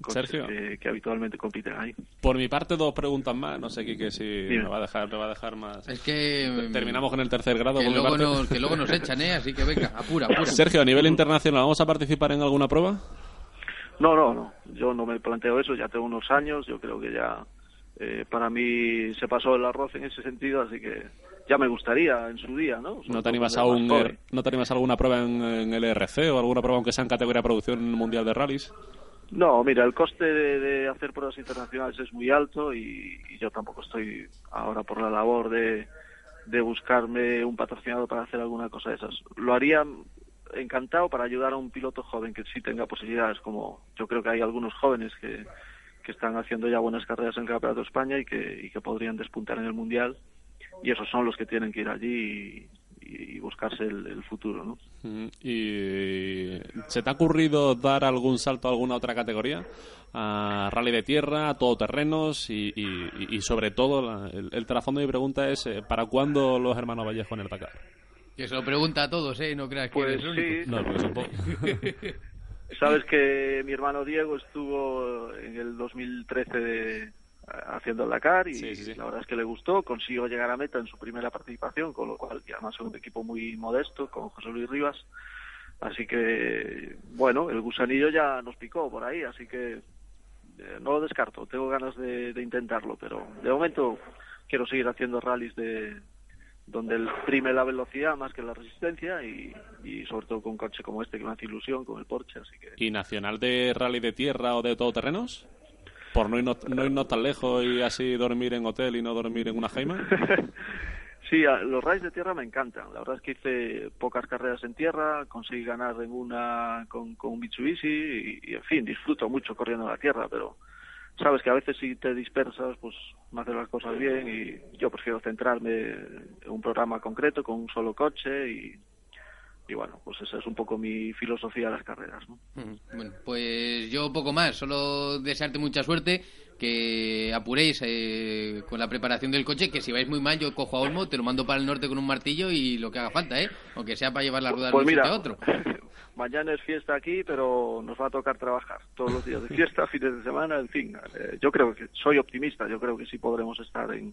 coches que, que habitualmente compiten ahí. Por mi parte, dos preguntas más. No sé, Quique, si Dime. me va a dejar, me va a dejar más. Es que... Terminamos con el tercer grado. Que luego, nos, que luego nos echan, ¿eh? Así que venga, apura, apura. Sergio, a nivel internacional, ¿vamos a participar en alguna prueba? No, no, no. Yo no me planteo eso. Ya tengo unos años. Yo creo que ya eh, para mí se pasó el arroz en ese sentido, así que ya me gustaría en su día, ¿no? ¿No te animas a, un. ¿no te animas a alguna prueba en, en el ERC o alguna prueba aunque sea en categoría de producción mundial de rallies? No, mira, el coste de, de hacer pruebas internacionales es muy alto y, y yo tampoco estoy ahora por la labor de, de buscarme un patrocinador para hacer alguna cosa de esas. Lo haría encantado para ayudar a un piloto joven que sí tenga posibilidades, como yo creo que hay algunos jóvenes que, que están haciendo ya buenas carreras en el Campeonato de España y que, y que podrían despuntar en el Mundial y esos son los que tienen que ir allí y, y buscarse el, el futuro, ¿no? ¿Y se te ha ocurrido dar algún salto a alguna otra categoría? A rally de tierra, a todoterrenos y, y, y sobre todo, la- el, el trasfondo de mi pregunta es eh, ¿para cuándo los hermanos Vallejo en el Dakar? Que se lo pregunta a todos, ¿eh? No creas que Pues eres el único. sí. No, porque son. Sabes que mi hermano Diego estuvo en el 2013 de- haciendo el Dakar y Sí, sí, sí. la verdad es que le gustó, consiguió llegar a meta en su primera participación, con lo cual, y además es un equipo muy modesto, con José Luis Rivas. Así que, bueno, el gusanillo ya nos picó por ahí, así que eh, no lo descarto, tengo ganas de, de intentarlo, pero de momento quiero seguir haciendo rallies de donde el prime la velocidad más que la resistencia y, y sobre todo con un coche como este que me hace ilusión, con el Porsche, así que ¿Y nacional de rally de tierra o de todoterrenos? Por no irnos, no irnos tan lejos y así dormir en hotel y no dormir en una jaima. Sí, los rallies de tierra me encantan. La verdad es que hice pocas carreras en tierra, conseguí ganar en una con, con un Mitsubishi y, y, en fin, disfruto mucho corriendo en la tierra, pero sabes que a veces si te dispersas, pues no haces las cosas bien y yo prefiero centrarme en un programa concreto con un solo coche y y bueno, pues esa es un poco mi filosofía de las carreras. ¿no? Bueno, pues yo poco más, solo desearte mucha suerte, que apuréis eh, con la preparación del coche, que si vais muy mal yo cojo a Olmo, te lo mando para el norte con un martillo y lo que haga falta, ¿eh? Aunque sea para llevar las ruedas Pues de un mira, sitio a otro. mañana es fiesta aquí, pero nos va a tocar trabajar todos los días de fiesta, fines de semana, en fin. eh, yo creo que soy optimista, yo creo que sí podremos estar en,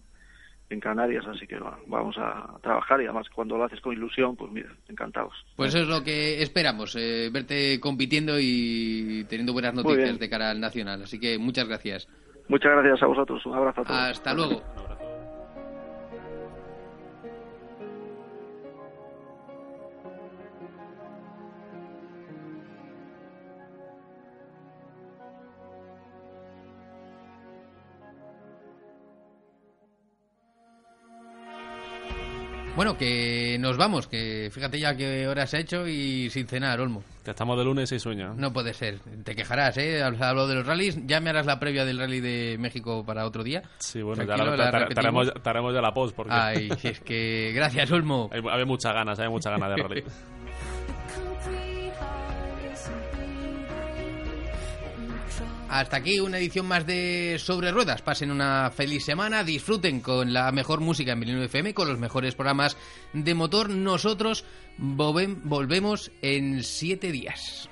en Canarias, así que va, vamos a trabajar y además cuando lo haces con ilusión, pues mira, encantados. Pues eso es lo que esperamos, eh, verte compitiendo y teniendo buenas noticias de cara al Nacional. Así que muchas gracias. Muchas gracias a vosotros, un abrazo a todos. Hasta luego. Bueno, que nos vamos, que fíjate ya qué hora se ha hecho y sin cenar, Olmo. Que estamos de lunes y sueño. No puede ser. Te quejarás, ¿eh? Has hablado de los rallies. Ya me harás la previa del rally de México para otro día. Sí, bueno, ya Tranquilo, la- la ya la post. Porque Ay, si es que... Gracias, Olmo. hay, hay muchas ganas, hay muchas ganas de rally. Hasta aquí una edición más de Sobre Ruedas. Pasen una feliz semana, disfruten con la mejor música en Milenio FM, con los mejores programas de motor. Nosotros volvem- volvemos en siete días.